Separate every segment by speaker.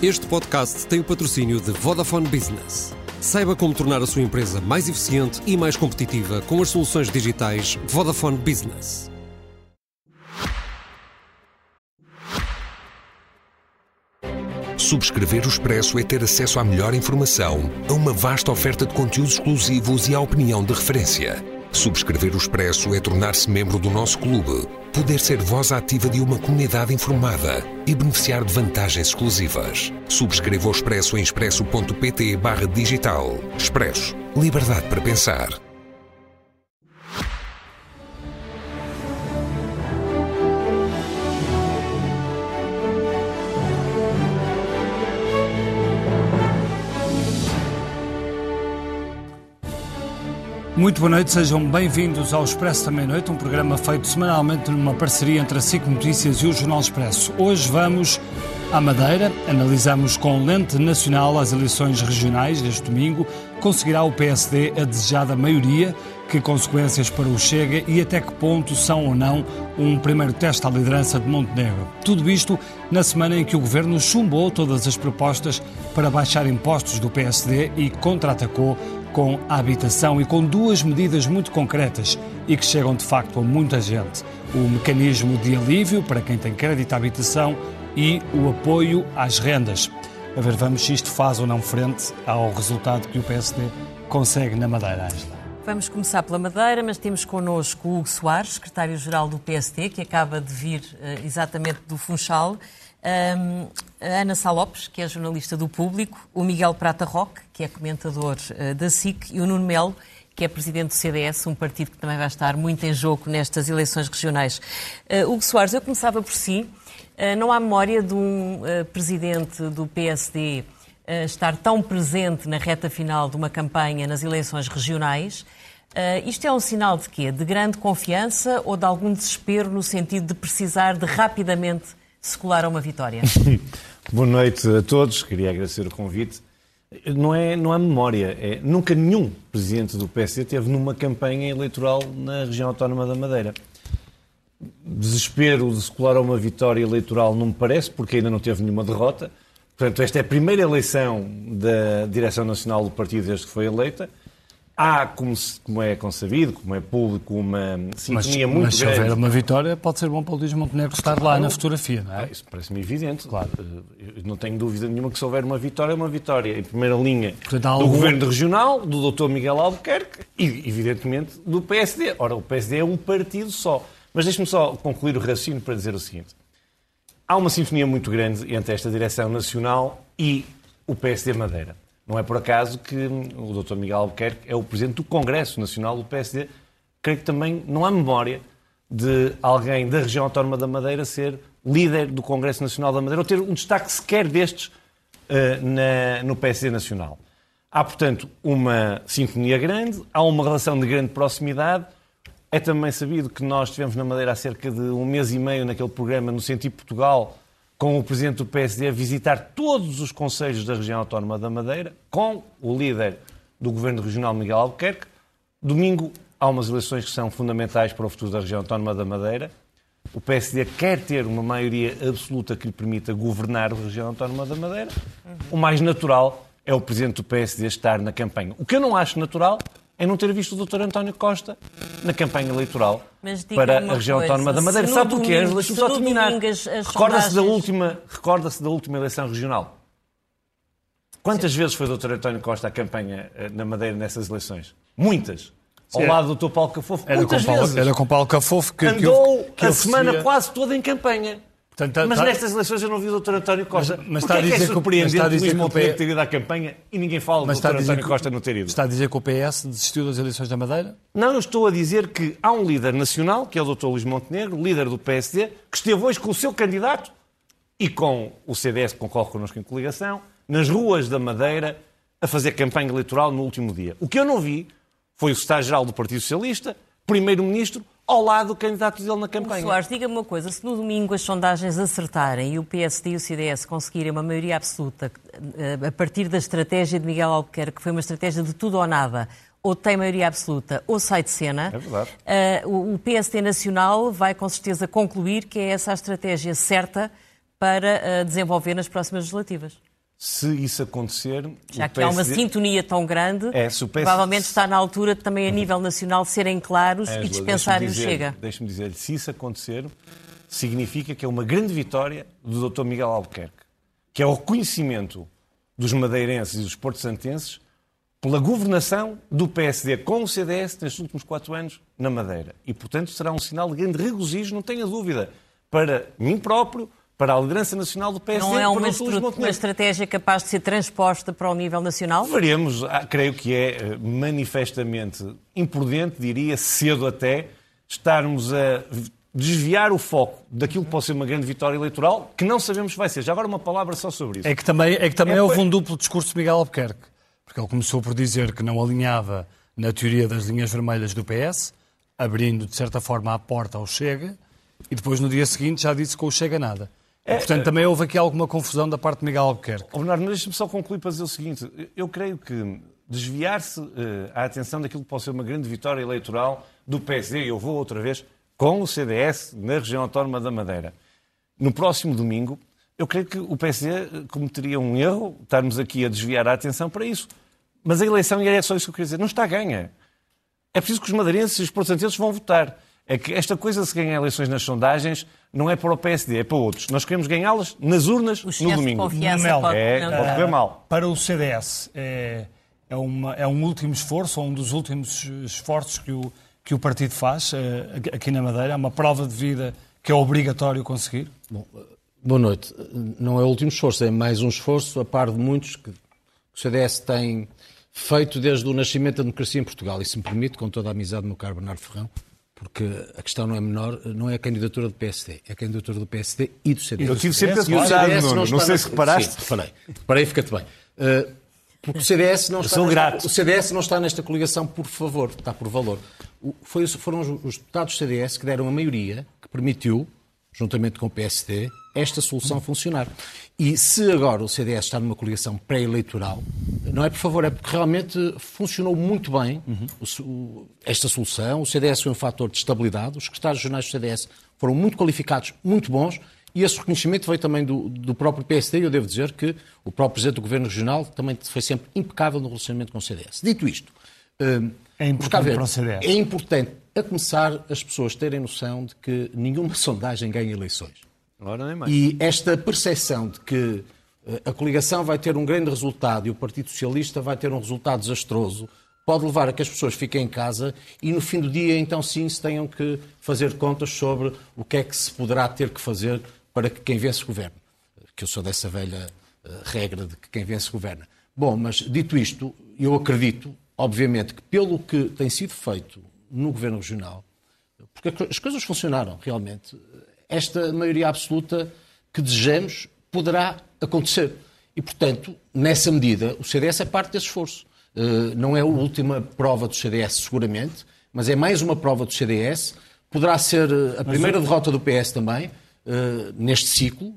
Speaker 1: Este podcast tem o patrocínio de Vodafone Business. Saiba como tornar a sua empresa mais eficiente e mais competitiva com as soluções digitais Vodafone Business.
Speaker 2: Subscrever o Expresso é ter acesso à melhor informação, a uma vasta oferta de conteúdos exclusivos e à opinião de referência. Subscrever o Expresso é tornar-se membro do nosso clube, poder ser voz ativa de uma comunidade informada e beneficiar de vantagens exclusivas. Subscreva o Expresso em expresso.pt digital. Expresso. Liberdade para pensar.
Speaker 3: Muito boa noite, sejam bem-vindos ao Expresso da Meia-Noite, um programa feito semanalmente numa parceria entre a SIC Notícias e o Jornal Expresso. Hoje vamos à Madeira, analisamos com lente nacional as eleições regionais deste domingo. Conseguirá o PSD a desejada maioria? Que consequências para o Chega e até que ponto são ou não um primeiro teste à liderança de Montenegro? Tudo isto na semana em que o governo chumbou todas as propostas para baixar impostos do PSD e contra-atacou com a habitação e com duas medidas muito concretas e que chegam de facto a muita gente: o mecanismo de alívio para quem tem crédito à habitação e o apoio às rendas. A ver, vamos se isto faz ou não frente ao resultado que o PSD consegue na Madeira, Angela.
Speaker 4: Vamos começar pela Madeira, mas temos connosco o Hugo Soares, secretário-geral do PSD, que acaba de vir uh, exatamente do Funchal. Um, a Ana Salopes, que é jornalista do Público, o Miguel Prata Roque, que é comentador uh, da SIC, e o Nuno Melo, que é presidente do CDS, um partido que também vai estar muito em jogo nestas eleições regionais. Uh, Hugo Soares, eu começava por si. Uh, não há memória de um presidente do PSD estar tão presente na reta final de uma campanha nas eleições regionais. isto é um sinal de quê? De grande confiança ou de algum desespero no sentido de precisar de rapidamente se colar a uma vitória.
Speaker 5: Boa noite a todos, queria agradecer o convite. Não é, não há memória, é, nunca nenhum presidente do PSD teve numa campanha eleitoral na região autónoma da Madeira. Desespero de se colar a uma vitória eleitoral não me parece, porque ainda não teve nenhuma derrota. Portanto, esta é a primeira eleição da direção nacional do partido desde que foi eleita. Há, como, como, é consabido, como é público, uma sintonia
Speaker 3: mas,
Speaker 5: muito
Speaker 3: mas
Speaker 5: grande.
Speaker 3: Mas se houver uma vitória, pode ser bom para o Luís Montenegro estar lá na fotografia, não é?
Speaker 5: Ah, isso parece-me evidente. Claro. Eu não tenho dúvida nenhuma que se houver uma vitória, é uma vitória. Em primeira linha Portanto, do algum... Governo Regional, do Dr. Miguel Albuquerque e, evidentemente, do PSD. Ora, o PSD é um partido só. Mas deixe-me só concluir o raciocínio para dizer o seguinte. Há uma sintonia muito grande entre esta direção nacional e o PSD Madeira. Não é por acaso que o Dr. Miguel Albuquerque é o presidente do Congresso Nacional do PSD. Creio que também não há memória de alguém da região autónoma da Madeira ser líder do Congresso Nacional da Madeira ou ter um destaque sequer destes uh, na, no PSD Nacional. Há, portanto, uma sintonia grande, há uma relação de grande proximidade. É também sabido que nós estivemos na Madeira há cerca de um mês e meio naquele programa no Sentido Portugal, com o Presidente do PSD a visitar todos os conselhos da região autónoma da Madeira, com o líder do Governo Regional, Miguel Albuquerque. Domingo há umas eleições que são fundamentais para o futuro da região autónoma da Madeira. O PSD quer ter uma maioria absoluta que lhe permita governar a região autónoma da Madeira. O mais natural é o Presidente do PSD estar na campanha. O que eu não acho natural é não ter visto o Dr. António Costa na campanha eleitoral para a região coisa, autónoma da Madeira. Sabe o que é? Deixa-me só terminar. Recorda-se da, última, recorda da última eleição regional? Quantas Sim. vezes foi o Dr. António Costa à campanha eh, na Madeira nessas eleições? Muitas. Ao lado do Dr. Paulo Cafofo.
Speaker 3: Era
Speaker 5: Muitas
Speaker 3: com Paulo,
Speaker 5: vezes.
Speaker 3: Era com Paulo Cafofo que
Speaker 5: andou
Speaker 3: que, que
Speaker 5: a semana quase toda em campanha. Portanto, tá, mas
Speaker 3: tá,
Speaker 5: nestas eleições eu não vi o Dr. António Costa.
Speaker 3: Mas, mas está a dizer
Speaker 5: é, que é surpreendente
Speaker 3: está a dizer
Speaker 5: Luís
Speaker 3: que
Speaker 5: Montenegro ter ido à campanha e ninguém fala mas do Dr. António que, Costa não ter ido.
Speaker 3: Está a dizer que o PS desistiu das eleições da Madeira?
Speaker 5: Não, eu estou a dizer que há um líder nacional, que é o Dr. Luís Montenegro, líder do PSD, que esteve hoje com o seu candidato e com o CDS que concorre connosco em coligação, nas ruas da Madeira, a fazer campanha eleitoral no último dia. O que eu não vi foi o secretário-geral do Partido Socialista, primeiro-ministro, ao lado do candidato dele na campanha.
Speaker 4: Soares, diga-me uma coisa, se no domingo as sondagens acertarem e o PSD e o CDS conseguirem uma maioria absoluta eh, a partir da estratégia de Miguel Albuquerque, que foi uma estratégia de tudo ou nada, ou tem maioria absoluta ou sai de cena,
Speaker 5: é verdade.
Speaker 4: Uh, o PSD Nacional vai com certeza concluir que é essa a estratégia certa para uh, desenvolver nas próximas legislativas.
Speaker 5: Se isso acontecer.
Speaker 4: Já que PSD... há uma sintonia tão grande, é, provavelmente está na altura também a nível nacional serem claros é, e dispensarem o Chega.
Speaker 5: Deixe-me dizer, se isso acontecer, significa que é uma grande vitória do Dr. Miguel Albuquerque, que é o reconhecimento dos madeirenses e dos porto-santenses pela governação do PSD com o CDS nestes últimos quatro anos na Madeira. E, portanto, será um sinal de grande regozijo, não tenha dúvida, para mim próprio, para a liderança nacional do PSD.
Speaker 4: Não é uma, uma estratégia capaz de ser transposta para o nível nacional?
Speaker 5: Veremos. Ah, creio que é eh, manifestamente imprudente, diria, cedo até, estarmos a desviar o foco daquilo que pode ser uma grande vitória eleitoral, que não sabemos se vai ser. Já agora uma palavra só sobre isso.
Speaker 3: É que também, é que também é, houve um duplo discurso de Miguel Albuquerque, porque ele começou por dizer que não alinhava na teoria das linhas vermelhas do PS, abrindo, de certa forma, a porta ao Chega, e depois, no dia seguinte, já disse que o Chega nada. É, portanto, também houve aqui alguma confusão da parte de Miguel Albuquerque.
Speaker 5: Oh, Bernardo, mas deixa-me só concluir para dizer o seguinte. Eu creio que desviar-se uh, a atenção daquilo que pode ser uma grande vitória eleitoral do PSD, eu vou outra vez, com o CDS na região autónoma da Madeira. No próximo domingo, eu creio que o PSD cometeria um erro, estarmos aqui a desviar a atenção para isso. Mas a eleição, e é só isso que eu queria dizer, não está ganha. É preciso que os madeirenses e os portugueses vão votar. É que esta coisa de se ganhar eleições nas sondagens não é para o PSD, é para outros. Nós queremos ganhá-las nas urnas no domingo.
Speaker 3: Mel, é, pode correr mal. Para o CDS, é, é, uma, é um último esforço, ou um dos últimos esforços que o, que o partido faz uh, aqui na Madeira? É uma prova de vida que é obrigatório conseguir?
Speaker 6: Bom, boa noite. Não é o último esforço, é mais um esforço, a par de muitos que o CDS tem feito desde o nascimento da democracia em Portugal. E se me permite, com toda a amizade do meu caro Bernardo Ferrão, porque a questão não é menor, não é a candidatura do PSD, é a candidatura do PSD e do CDS.
Speaker 5: Eu tive sempre a cuidado, Nuno, não, não sei se reparaste.
Speaker 6: Sim, reparei. Reparei, fica-te bem. Uh, porque o CDS, não está nesta, o CDS não está nesta coligação por favor, está por valor. Foi, foram os, os deputados do CDS que deram a maioria que permitiu, juntamente com o PSD, esta solução funcionar. E se agora o CDS está numa coligação pré-eleitoral, não é por favor, é porque realmente funcionou muito bem uhum. esta solução. O CDS foi um fator de estabilidade. Os secretários jornais do CDS foram muito qualificados, muito bons. E esse reconhecimento veio também do, do próprio PSD, e eu devo dizer que o próprio Presidente do Governo Regional também foi sempre impecável no relacionamento com o CDS. Dito isto,
Speaker 3: hum, é importante ver, para o CDS.
Speaker 6: É importante, a começar, as pessoas terem noção de que nenhuma sondagem ganha eleições.
Speaker 5: Agora nem mais.
Speaker 6: E esta percepção de que a coligação vai ter um grande resultado e o Partido Socialista vai ter um resultado desastroso pode levar a que as pessoas fiquem em casa e no fim do dia, então sim, se tenham que fazer contas sobre o que é que se poderá ter que fazer para que quem vence governo. Que eu sou dessa velha uh, regra de que quem vence governa. Bom, mas dito isto, eu acredito, obviamente, que pelo que tem sido feito no governo regional, porque as coisas funcionaram realmente, esta maioria absoluta que desejamos poderá acontecer. E, portanto, nessa medida, o CDS é parte desse esforço. Uh, não é a última prova do CDS, seguramente, mas é mais uma prova do CDS. Poderá ser eh, a primeira derrota do PS também, uh, neste ciclo,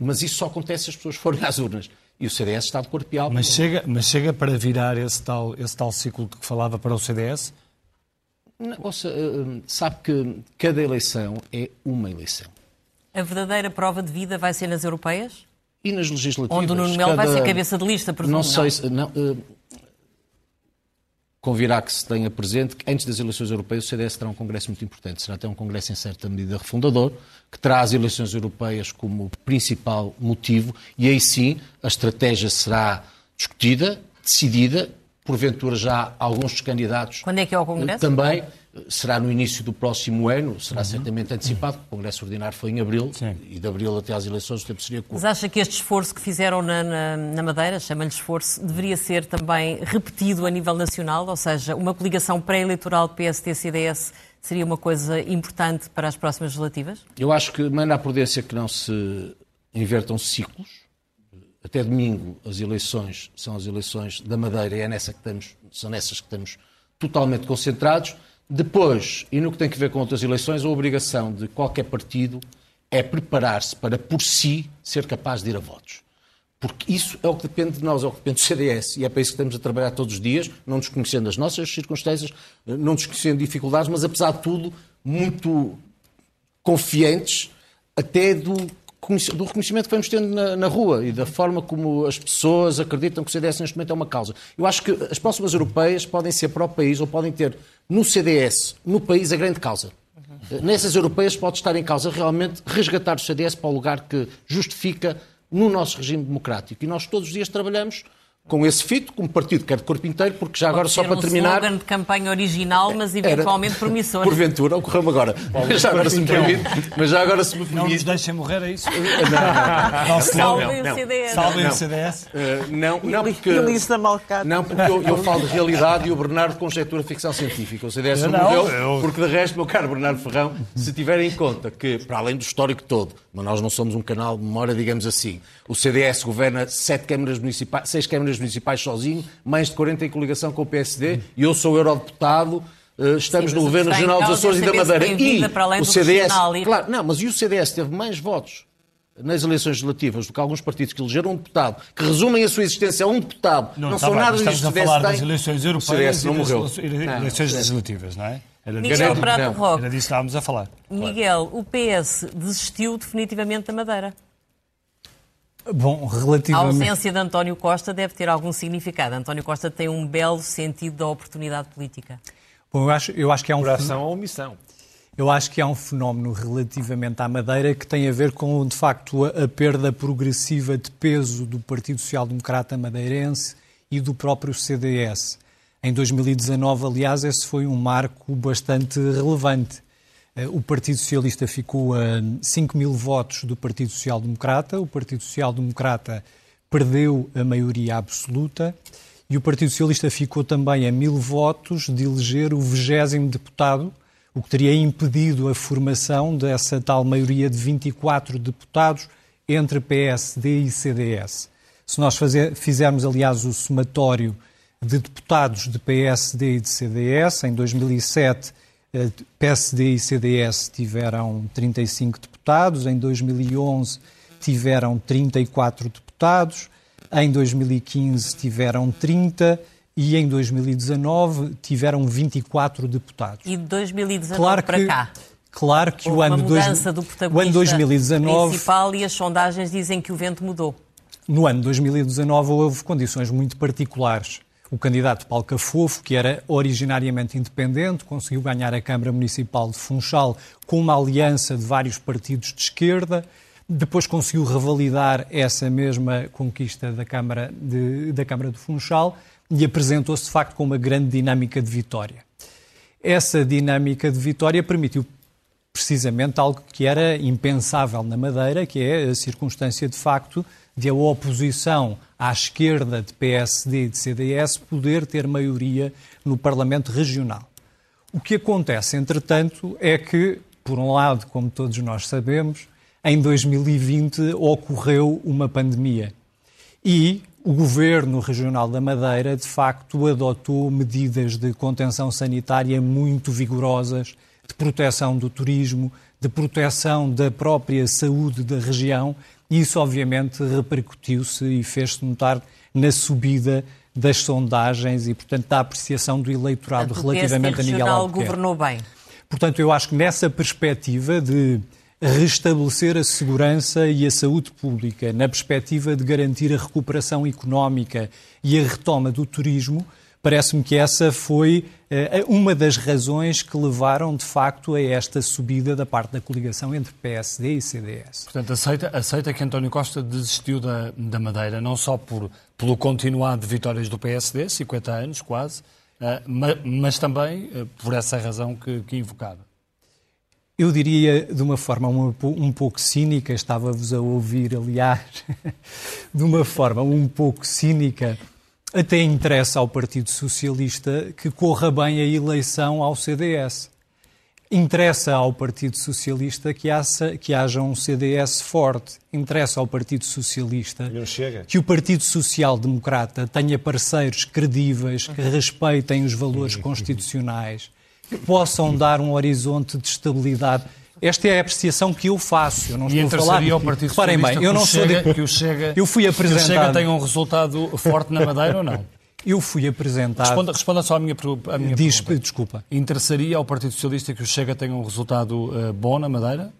Speaker 6: mas isso só acontece se as pessoas forem às urnas. E o CDS está de corpo e alma.
Speaker 3: Mas chega, mas chega para virar esse tal, esse tal ciclo que falava para o CDS?
Speaker 6: Não, ouça, sabe que cada eleição é uma eleição.
Speaker 4: A verdadeira prova de vida vai ser nas europeias?
Speaker 6: E nas legislativas.
Speaker 4: Onde o Nuno Melo vai ser cabeça de lista, presumo.
Speaker 6: Não sei se... Não, uh, convirá que se tenha presente que antes das eleições europeias o CDS terá um congresso muito importante. Será até um congresso em certa medida refundador, que terá as eleições europeias como principal motivo e aí sim a estratégia será discutida, decidida, porventura já alguns dos candidatos.
Speaker 4: Quando é que é o congresso?
Speaker 6: Também será no início do próximo ano, será uhum. certamente antecipado, porque o Congresso Ordinário foi em abril, Sim. e de abril até às eleições o tempo seria curto.
Speaker 4: Mas acha que este esforço que fizeram na, na, na Madeira, chama-lhe esforço, deveria ser também repetido a nível nacional? Ou seja, uma coligação pré-eleitoral PST-CDS seria uma coisa importante para as próximas legislativas?
Speaker 6: Eu acho que manda a prudência que não se invertam ciclos. Até domingo as eleições são as eleições da Madeira e é nessa que estamos, são nessas que estamos totalmente concentrados. Depois, e no que tem a ver com outras eleições, a obrigação de qualquer partido é preparar-se para, por si, ser capaz de ir a votos. Porque isso é o que depende de nós, é o que depende do CDS. E é para isso que estamos a trabalhar todos os dias, não desconhecendo as nossas circunstâncias, não desconhecendo dificuldades, mas apesar de tudo, muito confiantes até do do reconhecimento que vamos tendo na, na, rua e da forma como as pessoas acreditam que o CDS neste momento é uma causa. Eu acho que as próximas europeias podem ser para o país ou podem ter no CDS, no país, a grande causa. Uhum. Nessas europeias pode estar em causa realmente resgatar o CDS para o lugar que justifica no nosso regime democrático. E nós todos os dias trabalhamos com esse fito, como partido que é de corpo inteiro, porque já agora, só para
Speaker 4: um
Speaker 6: terminar...
Speaker 4: um de campanha original, mas eventualmente
Speaker 6: era,
Speaker 4: promissor.
Speaker 6: Porventura, ocorreu-me agora. Mas já agora, se me permite, mas já agora se me permite...
Speaker 7: Não nos deixem morrer, é isso?
Speaker 4: Não, não. Salvem o CDS.
Speaker 7: Salvem o CDS.
Speaker 6: Uh, não, não, porque... Não, porque eu, eu falo de realidade e o Bernardo conjectura ficção científica. O CDS não, morreu, eu... porque de resto, meu caro Bernardo Ferrão, se tiverem em conta que, para além do histórico todo, mas nós não somos um canal de memória, digamos assim, o CDS governa sete câmaras municipais, seis câmaras municipais sozinho, mais de 40 em coligação com o PSD, e eu sou eurodeputado. Eh, estamos Sim, no governo regional dos Açores e da Madeira. E o CDS. E... Claro, não, mas e o CDS teve mais votos nas eleições legislativas do que alguns partidos que elegeram um deputado, que resumem a sua existência a um deputado, não, não são bem, nada
Speaker 7: disto
Speaker 6: que o
Speaker 7: CDS
Speaker 6: falar
Speaker 7: tem. das eleições europeias
Speaker 6: o CDS não morreu.
Speaker 7: eleições não, legislativas, não é?
Speaker 4: Era, Miguel Prato Roque.
Speaker 7: Era disso que estávamos a falar.
Speaker 4: Miguel, o PS desistiu definitivamente da Madeira.
Speaker 7: Bom, relativamente...
Speaker 4: A ausência de António Costa deve ter algum significado. António Costa tem um belo sentido da oportunidade política.
Speaker 7: Bom, eu acho, eu acho que é um...
Speaker 3: Coração ou omissão?
Speaker 7: Eu acho que há um fenómeno relativamente à Madeira que tem a ver com, de facto, a, a perda progressiva de peso do Partido Social Democrata Madeirense e do próprio CDS. Em 2019, aliás, esse foi um marco bastante relevante. Eh, o Partido Socialista ficou a 5 mil votos do Partido Social Democrata, o Partido Social Democrata perdeu a maioria absoluta e o Partido Socialista ficou também a mil votos de eleger o vigésimo deputado, o que teria impedido a formação dessa tal maioria de 24 deputados entre PSD e CDS. Se nós fazer, fizermos, aliás, o somatório de deputados de PSD e de CDS, em 2007 PSD e CDS tiveram 35 deputados, em 2011 tiveram 34 deputados, em 2015 tiveram 30 e em 2019 tiveram 24 deputados.
Speaker 4: E de 2019 claro para que, cá?
Speaker 7: Claro que o ano,
Speaker 4: dois, do o ano 2019 principal e as sondagens dizem que o vento mudou.
Speaker 7: No ano 2019 houve condições muito particulares o candidato Paulo Cafofo, que era originariamente independente, conseguiu ganhar a Câmara Municipal de Funchal com uma aliança de vários partidos de esquerda. Depois conseguiu revalidar essa mesma conquista da Câmara de, da Câmara de Funchal e apresentou-se, de facto, com uma grande dinâmica de vitória. Essa dinâmica de vitória permitiu precisamente algo que era impensável na Madeira, que é a circunstância, de facto, de a oposição à esquerda de PSD e de CDS poder ter maioria no Parlamento Regional. O que acontece, entretanto, é que, por um lado, como todos nós sabemos, em 2020 ocorreu uma pandemia e o Governo Regional da Madeira, de facto, adotou medidas de contenção sanitária muito vigorosas, de proteção do turismo, de proteção da própria saúde da região isso, obviamente, repercutiu-se e fez-se notar na subida das sondagens e, portanto, da apreciação do eleitorado
Speaker 4: portanto,
Speaker 7: relativamente a Miguel Albuquerque.
Speaker 4: governou bem.
Speaker 7: Portanto, eu acho que nessa perspectiva de restabelecer a segurança e a saúde pública, na perspectiva de garantir a recuperação económica e a retoma do turismo, Parece-me que essa foi uh, uma das razões que levaram, de facto, a esta subida da parte da coligação entre PSD e CDS.
Speaker 3: Portanto, aceita, aceita que António Costa desistiu da, da Madeira, não só por, pelo continuado de vitórias do PSD, 50 anos quase, eh, mas, mas, também uh, por essa razão que, que invocava.
Speaker 7: Eu diria de uma forma um pouco cínica, estava-vos a ouvir, aliás, de uma forma um pouco cínica, até interessa ao Partido Socialista que corra bem a eleição ao CDS. Interessa ao Partido Socialista que haja, que haja um CDS forte. Interessa ao Partido Socialista que o Partido Social Democrata tenha parceiros credíveis que respeitem os valores constitucionais, que possam dar um horizonte de estabilidade esta é a apreciação que eu faço. Eu não
Speaker 3: e
Speaker 7: estou a falar.
Speaker 3: Ao Partido Reparem bem, eu não sou de... que o Chega,
Speaker 7: eu fui apresentado... que
Speaker 3: o Chega tenha um resultado forte na Madeira ou não?
Speaker 7: Eu fui apresentado.
Speaker 3: Responda, responda só à minha, à minha
Speaker 7: Diz,
Speaker 3: pergunta.
Speaker 7: Desculpa.
Speaker 3: Interessaria ao Partido Socialista que o Chega tenha um resultado uh, bom na Madeira?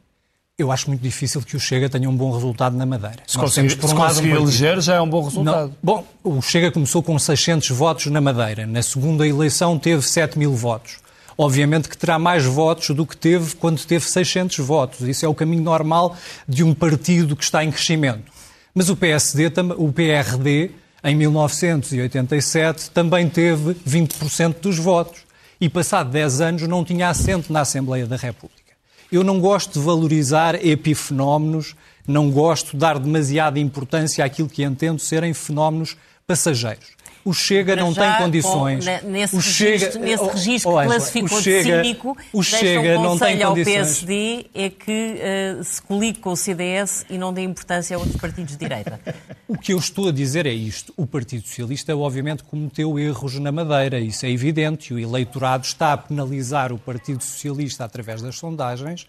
Speaker 7: Eu acho muito difícil que o Chega tenha um bom resultado na Madeira.
Speaker 3: Se conseguir, por um conseguir um eleger, já é um bom resultado. Não,
Speaker 7: bom, o Chega começou com 600 votos na Madeira. Na segunda eleição teve 7 mil votos. Obviamente que terá mais votos do que teve quando teve 600 votos. Isso é o caminho normal de um partido que está em crescimento. Mas o PSD, o PRD, em 1987, também teve 20% dos votos. E passado 10 anos não tinha assento na Assembleia da República. Eu não gosto de valorizar epifenómenos, não gosto de dar demasiada importância àquilo que entendo serem fenómenos passageiros. O Chega não tem condições.
Speaker 4: Com, nesse o Chega, registro, nesse registro oh, que classificou Chega, de cínico,
Speaker 7: o Chega
Speaker 4: um
Speaker 7: não tem
Speaker 4: ao
Speaker 7: condições.
Speaker 4: PSD é que uh, se coligue com o CDS e não dê importância a outros partidos de direita.
Speaker 7: O que eu estou a dizer é isto. O Partido Socialista, obviamente, cometeu erros na Madeira, isso é evidente, o eleitorado está a penalizar o Partido Socialista através das sondagens,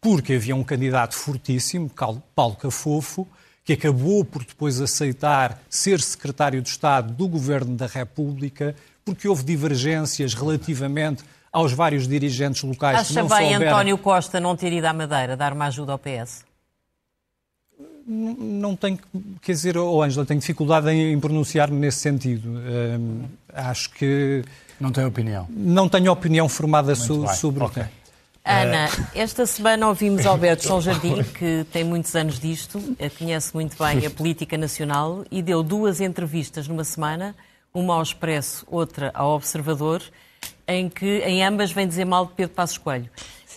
Speaker 7: porque havia um candidato fortíssimo, Paulo Cafofo, que acabou por depois aceitar ser secretário de Estado do Governo da República, porque houve divergências relativamente aos vários dirigentes locais
Speaker 4: Acha
Speaker 7: que não
Speaker 4: bem
Speaker 7: souberam...
Speaker 4: António Costa não ter ido à Madeira dar uma ajuda ao PS?
Speaker 7: Não tenho, quer dizer, oh Ângela, tenho dificuldade em pronunciar-me nesse sentido. Hum, acho que...
Speaker 3: Não tem opinião?
Speaker 7: Não tenho opinião formada so, sobre okay. o tema.
Speaker 4: Ana, esta semana ouvimos Alberto João Jardim, que tem muitos anos disto, eh, conhece muito bem a política nacional e deu duas entrevistas numa semana, uma ao Expresso, outra ao Observador, em que em ambas vem dizer mal de Pedro Passos Coelho.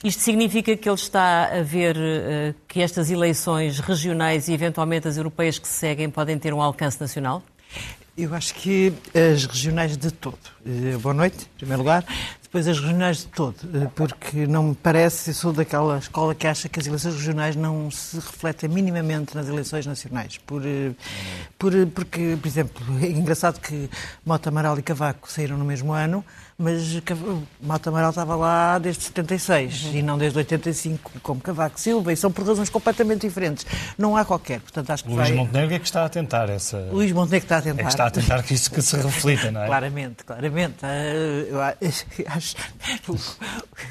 Speaker 4: Isto significa que ele está a ver uh, que estas eleições regionais e eventualmente as europeias que se seguem podem ter um alcance nacional?
Speaker 8: Eu acho que as regionais de todo. Uh, boa noite, em primeiro lugar depois as regionais de todo, eh, porque não me parece, eu sou daquela escola que acha que as eleições regionais não se refletem minimamente nas eleições nacionais. Por, eh, por, porque, por exemplo, é engraçado que Mota Amaral e Cavaco saíram no mesmo ano, mas Mota Amaral estava lá desde 76 uhum. e não desde 85, como Cavaco Silva, e são por razões completamente diferentes. Não há qualquer. Portanto, acho que
Speaker 3: Luís vai... Montenegro é que está a tentar essa.
Speaker 8: Luís Montenegro está a tentar. É
Speaker 3: que está a tentar que isso que se reflita, não é?
Speaker 8: claramente, claramente. Ah, eu acho.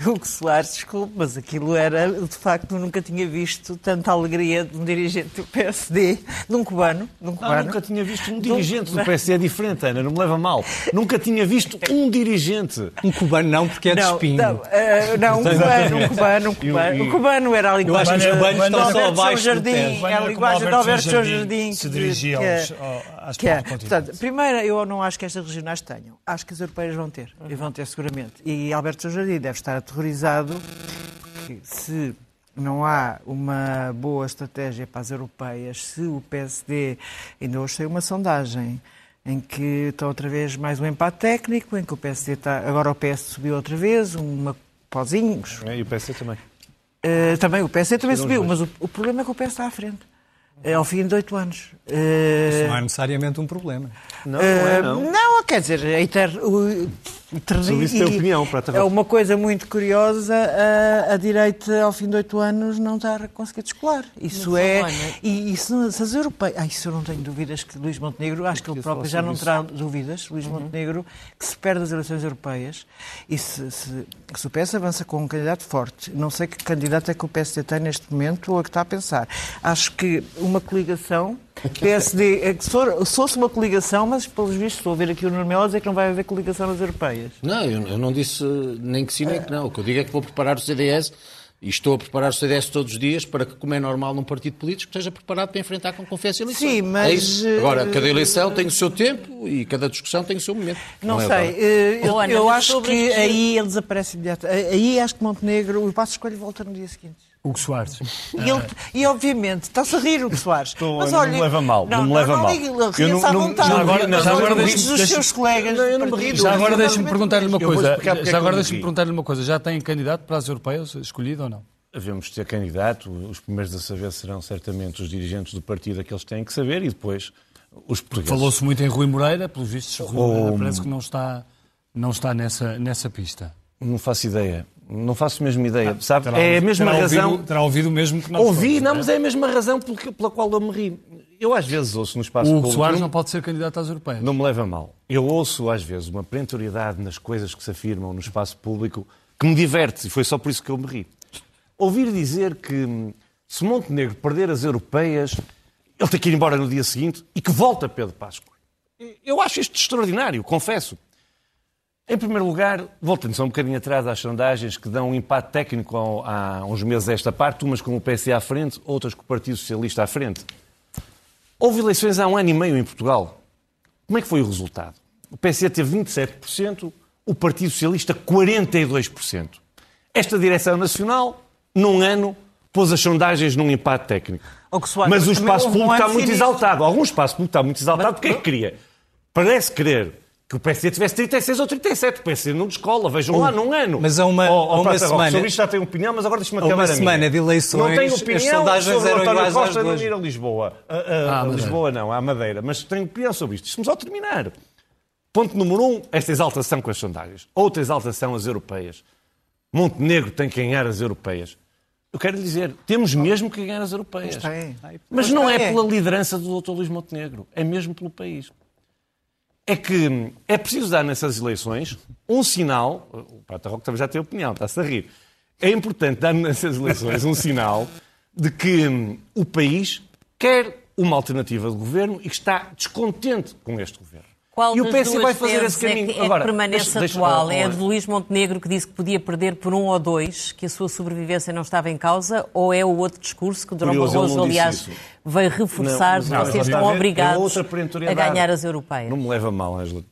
Speaker 8: O que Soares, desculpe, mas aquilo era, de facto, nunca tinha visto tanta alegria de um dirigente do PSD, de um cubano. De um cubano.
Speaker 5: Não, nunca tinha visto um dirigente do PSD, é diferente, Ana, não me leva mal. Nunca tinha visto um dirigente gente.
Speaker 7: Um cubano não, porque é de
Speaker 8: não,
Speaker 7: espinho.
Speaker 8: Não, uh, não um cubano, um cubano, um cubano. O cubano era a linguagem
Speaker 7: de Alberto
Speaker 8: São Jardim. É a linguagem de Alberto São Jardim.
Speaker 3: Se dirigia às que é.
Speaker 8: Portanto, primeiro, eu não acho que estas regionais tenham. Acho que as europeias vão ter. E vão ter seguramente. E Alberto São Jardim deve estar aterrorizado que se não há uma boa estratégia para as europeias, se o PSD, ainda hoje tem uma sondagem, em que está outra vez mais um empate técnico, em que o PSD está. Agora o PS subiu outra vez, uma pozinhos.
Speaker 5: É, e o PSD também.
Speaker 8: Uh, também, o PSD também subiu, mas o, o, problema é que o PS está à frente. É ao fim de oito anos.
Speaker 7: Isso não é necessariamente um problema.
Speaker 8: Não, não, é, não. não quer dizer, é eterno,
Speaker 5: e, opinião,
Speaker 8: é uma coisa muito curiosa, a, a, direita ao fim de oito anos não está a conseguir descolar. Isso é, é, e isso, se as europeias, ah, isso eu não tenho dúvidas que Luís Montenegro, acho que ele próprio já não terá dúvidas, Luís uhum. Montenegro, que se perde as eleições europeias e se, se, se o PS avança com um candidato forte, não sei que candidato é que o PSD tem neste momento ou a que está a pensar. Acho que uma coligação PSD, é que se fosse uma coligação, mas pelos vistos, estou a ver aqui o Nuno Melo dizer que não vai haver coligação nas europeias.
Speaker 6: Não, eu, eu não disse nem que sim nem que não. O que eu digo é que vou preparar o CDS e estou a preparar o CDS todos os dias para que, como é normal num partido político, esteja preparado para enfrentar com confiança a eleição.
Speaker 8: Sim, mas... É
Speaker 6: Agora, cada eleição tem o seu tempo e cada discussão tem o seu momento.
Speaker 8: Não, não é sei. Eh, eu, eu acho que aí ele desaparece imediatamente. Aí acho que Montenegro, o passo escolha volta no dia seguinte.
Speaker 3: Hugo Soares.
Speaker 8: E, ele, e obviamente, está-se a rir Hugo Soares.
Speaker 5: Estou, mas, olha, não me leva mal. Não, não me leva não, mal.
Speaker 8: Não, não, não, vontade. Já agora, não, já agora deixe, dos seus colegas não, eu não
Speaker 3: partido, Já agora deixe-me perguntar-lhe uma coisa. Já agora deixe-me perguntar-lhe uma coisa. Já tem candidato para as europeias escolhido ou não?
Speaker 5: Devemos ter candidato. Os primeiros a saber serão certamente os dirigentes do partido, aqueles que têm que saber, e depois os portugueses.
Speaker 3: Falou-se muito em Rui Moreira, pelos vistos, Rui Moreira parece que não está, não está nessa, nessa pista.
Speaker 5: Não faço ideia. Não faço a mesma ideia. Ah, sabe? é a mesma
Speaker 3: terá
Speaker 5: razão.
Speaker 3: Ouvido, terá ouvido o mesmo que nós
Speaker 5: Ouvi, não, mas é a mesma razão pela qual eu me ri. Eu às vezes ouço no espaço
Speaker 3: o
Speaker 5: público...
Speaker 3: O Soares não pode ser candidato às europeias.
Speaker 5: Não me leva mal. Eu ouço às vezes uma perentoriedade nas coisas que se afirmam no espaço público que me diverte e foi só por isso que eu me ri. Ouvir dizer que se Montenegro perder as europeias, ele tem que ir embora no dia seguinte e que volta Pedro Pasco. Eu acho isto extraordinário, confesso. Em primeiro lugar, voltando só um bocadinho atrás às sondagens que dão um impacto técnico há uns meses a esta parte, umas com o PSD à frente, outras com o Partido Socialista à frente. Houve eleições há um ano e meio em Portugal. Como é que foi o resultado? O PSD teve 27%, o Partido Socialista 42%. Esta direção nacional, num ano, pôs as sondagens num empate técnico. Mas o espaço público está muito exaltado. Algum espaço público está muito exaltado. Porque é que queria? Parece querer que o PSD tivesse 36 ou 37. O PSD não descola, vejam lá, num ano.
Speaker 7: Mas há uma, oh, oh, uma semana...
Speaker 5: Sobre isto já tenho opinião, mas agora deixa-me acabar
Speaker 7: uma semana de eleições,
Speaker 5: não tenho opinião
Speaker 7: as sondagens eram
Speaker 5: António Costa não ir a Lisboa. A, a, a Lisboa não, à Madeira. Mas tenho opinião sobre isto. Deixa-me só terminar. Ponto número um, esta exaltação com as sondagens. Outra exaltação, as europeias. Montenegro tem que ganhar as europeias. Eu quero lhe dizer, temos mesmo que ganhar as europeias. Mas não é pela liderança do Dr. Luís Montenegro, é mesmo pelo país é que é preciso dar nessas eleições um sinal. O Prata Roque também já tem opinião, está-se a rir. É importante dar nessas eleições um sinal de que o país quer uma alternativa de governo e que está descontente com este governo.
Speaker 4: Qual e o PS vai fazer esse caminho. É que, é Agora, permanece deixa, atual? Deixa, é a de Luís Montenegro que disse que podia perder por um ou dois, que a sua sobrevivência não estava em causa, ou é o outro discurso que o Durão Barroso, aliás, veio reforçar de que vocês estão obrigados a ganhar as europeias?
Speaker 5: Não me leva mal, Angela.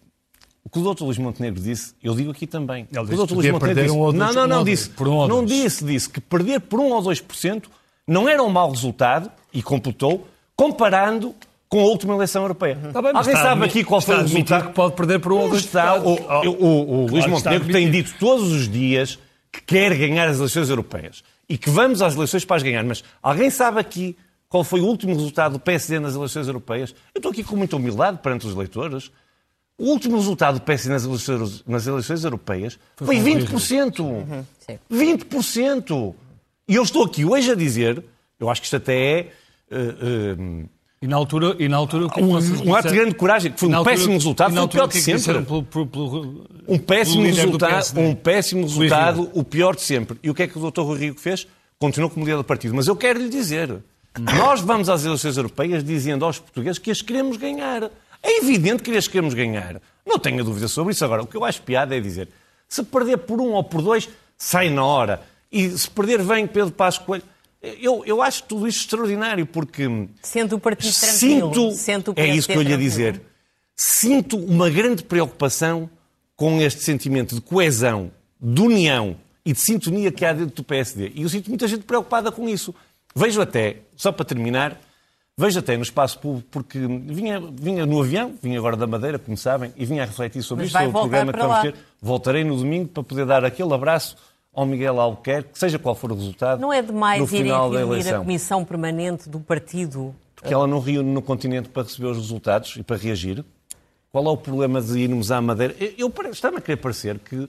Speaker 5: O que o Dr. Luís Montenegro disse, eu digo aqui também.
Speaker 3: Ele disse o Dr. Luís Montenegro disse, um
Speaker 5: não, não, não, disse, por um ou não disse, disse que perder por 1 ou 2% não era um mau resultado, e computou, comparando com a última eleição europeia. Uhum. Tá bem, Alguém sabe aqui qual foi o resultado?
Speaker 3: que pode perder por um ou
Speaker 5: está, o, o, o, o Luís Montenegro tem dito todos os dias que quer ganhar as eleições europeias e que vamos às eleições para as ganhar. Mas alguém sabe aqui qual foi o último resultado do PSD nas eleições europeias? Eu estou aqui com muita humildade perante os eleitores. O último resultado do PSD nas eleições, nas eleições europeias foi, foi 20%. Uhum. 20%. E eu estou aqui hoje a dizer, eu acho que isto até é. Uh, uh,
Speaker 3: e na altura, e na altura
Speaker 5: que um, um ato de grande coragem, que foi um altura, péssimo resultado, foi o pior de é sempre. Pelo, pelo, pelo, um péssimo resultado, um péssimo resultado, o pior de sempre. E o que é que o Dr. Rui Rio fez? Continuou como líder do partido. Mas eu quero lhe dizer, nós vamos às eleições europeias dizendo aos portugueses que as queremos ganhar. É evidente que as queremos ganhar. Não tenha dúvida sobre isso. Agora, o que eu acho piada é dizer, se perder por um ou por dois, sai na hora. E se perder, vem Pedro Passos Coelho. Eu, eu acho tudo isto extraordinário, porque.
Speaker 4: Sendo o partido tranquilo.
Speaker 5: Sinto, é isso que eu lhe ia dizer. Sinto uma grande preocupação com este sentimento de coesão, de união e de sintonia que há dentro do PSD. E eu sinto muita gente preocupada com isso. Vejo até, só para terminar, vejo até no espaço público, porque vinha, vinha no avião, vinha agora da Madeira, como sabem, e vinha a refletir sobre Mas isso, sobre o programa que vamos ter. Voltarei no domingo para poder dar aquele abraço ao Miguel Albuquerque, seja qual for o resultado.
Speaker 4: Não é demais ir reunir a comissão permanente do partido?
Speaker 5: Porque ela não reúne no continente para receber os resultados e para reagir. Qual é o problema de irmos à Madeira? Eu, eu está-me a querer parecer que uh,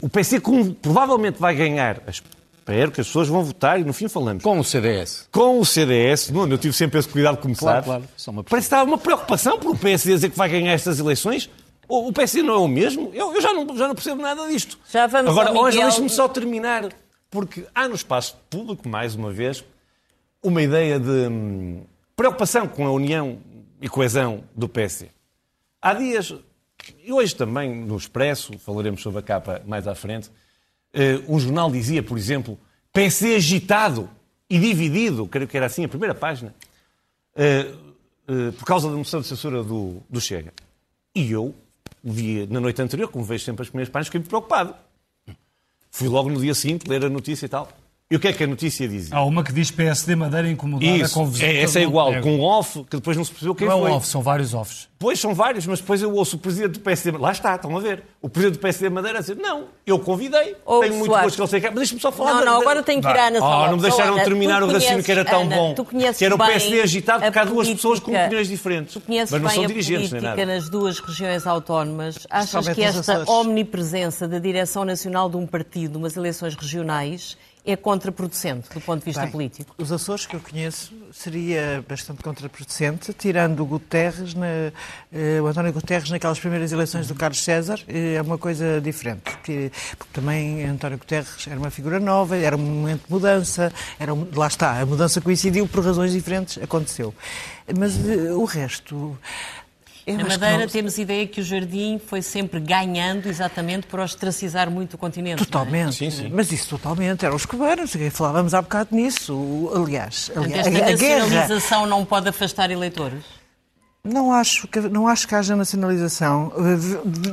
Speaker 5: o PC provavelmente vai ganhar. Espero que as pessoas vão votar e no fim falamos.
Speaker 6: Com o CDS.
Speaker 5: Com o CDS. Não, eu tive sempre esse cuidado de começar. Claro, claro. Parece que está uma preocupação por o PSD dizer que vai ganhar estas eleições. O, PSD não é o mesmo? Eu, eu, já, não, já não percebo nada disto.
Speaker 4: Já vamos
Speaker 5: Agora,
Speaker 4: Miguel...
Speaker 5: hoje deixe-me só terminar, porque há no espaço público, mais uma vez, uma ideia de hum, preocupação com a união e coesão do PSD. Há dias, e hoje também no Expresso, falaremos sobre a capa mais à frente, uh, um jornal dizia, por exemplo, PSD agitado e dividido, creio que era assim a primeira página, uh, uh, por causa da moção de censura do, do Chega. E eu vi na noite anterior, como vejo sempre as primeiras páginas, fiquei preocupado. Fui logo no dia seguinte ler a notícia e tal. E o que é que a notícia diz?
Speaker 3: Há uma que diz PSD Madeira incomodada
Speaker 5: Isso,
Speaker 3: com
Speaker 5: é, essa é igual, com um off, que depois não se percebeu quem
Speaker 3: não
Speaker 5: foi.
Speaker 3: Não é um off, são vários offs.
Speaker 5: Pois, são vários, mas depois eu ouço o Presidente do PSD Lá está, estão a ver. O Presidente do PSD Madeira a dizer, não, eu convidei,
Speaker 4: Ou
Speaker 5: tenho muito gosto que ele sei que... Mas deixa-me só falar...
Speaker 4: Não,
Speaker 5: da...
Speaker 4: não, agora tenho que ir à Ana
Speaker 5: Oh, não me deixaram Ana, terminar o raciocínio que era tão Ana, bom. que era o PSD agitado porque há duas pessoas com opiniões diferentes.
Speaker 4: Tu conheces mas não bem são dirigentes, a política nas duas regiões autónomas. Achas que esta omnipresença da direção nacional de um partido, umas eleições regionais, é contraproducente do ponto de vista
Speaker 8: Bem,
Speaker 4: político?
Speaker 8: Os Açores que eu conheço seria bastante contraproducente, tirando o Guterres, na, eh, o António Guterres naquelas primeiras eleições do Carlos César, eh, é uma coisa diferente. Porque, porque, também António Guterres era uma figura nova, era um momento de mudança, era um, lá está, a mudança coincidiu por razões diferentes, aconteceu. Mas eh, o resto.
Speaker 4: Eu Na Madeira não... temos ideia que o Jardim foi sempre ganhando exatamente por ostracizar muito o continente.
Speaker 8: É? Totalmente. É?
Speaker 5: Sim, sim.
Speaker 8: Mas isso totalmente. Eram os cubanos. Falávamos há bocado nisso. Aliás, aliás
Speaker 4: a, a nacionalização não pode afastar eleitores?
Speaker 8: Não acho, que, não acho que haja nacionalização.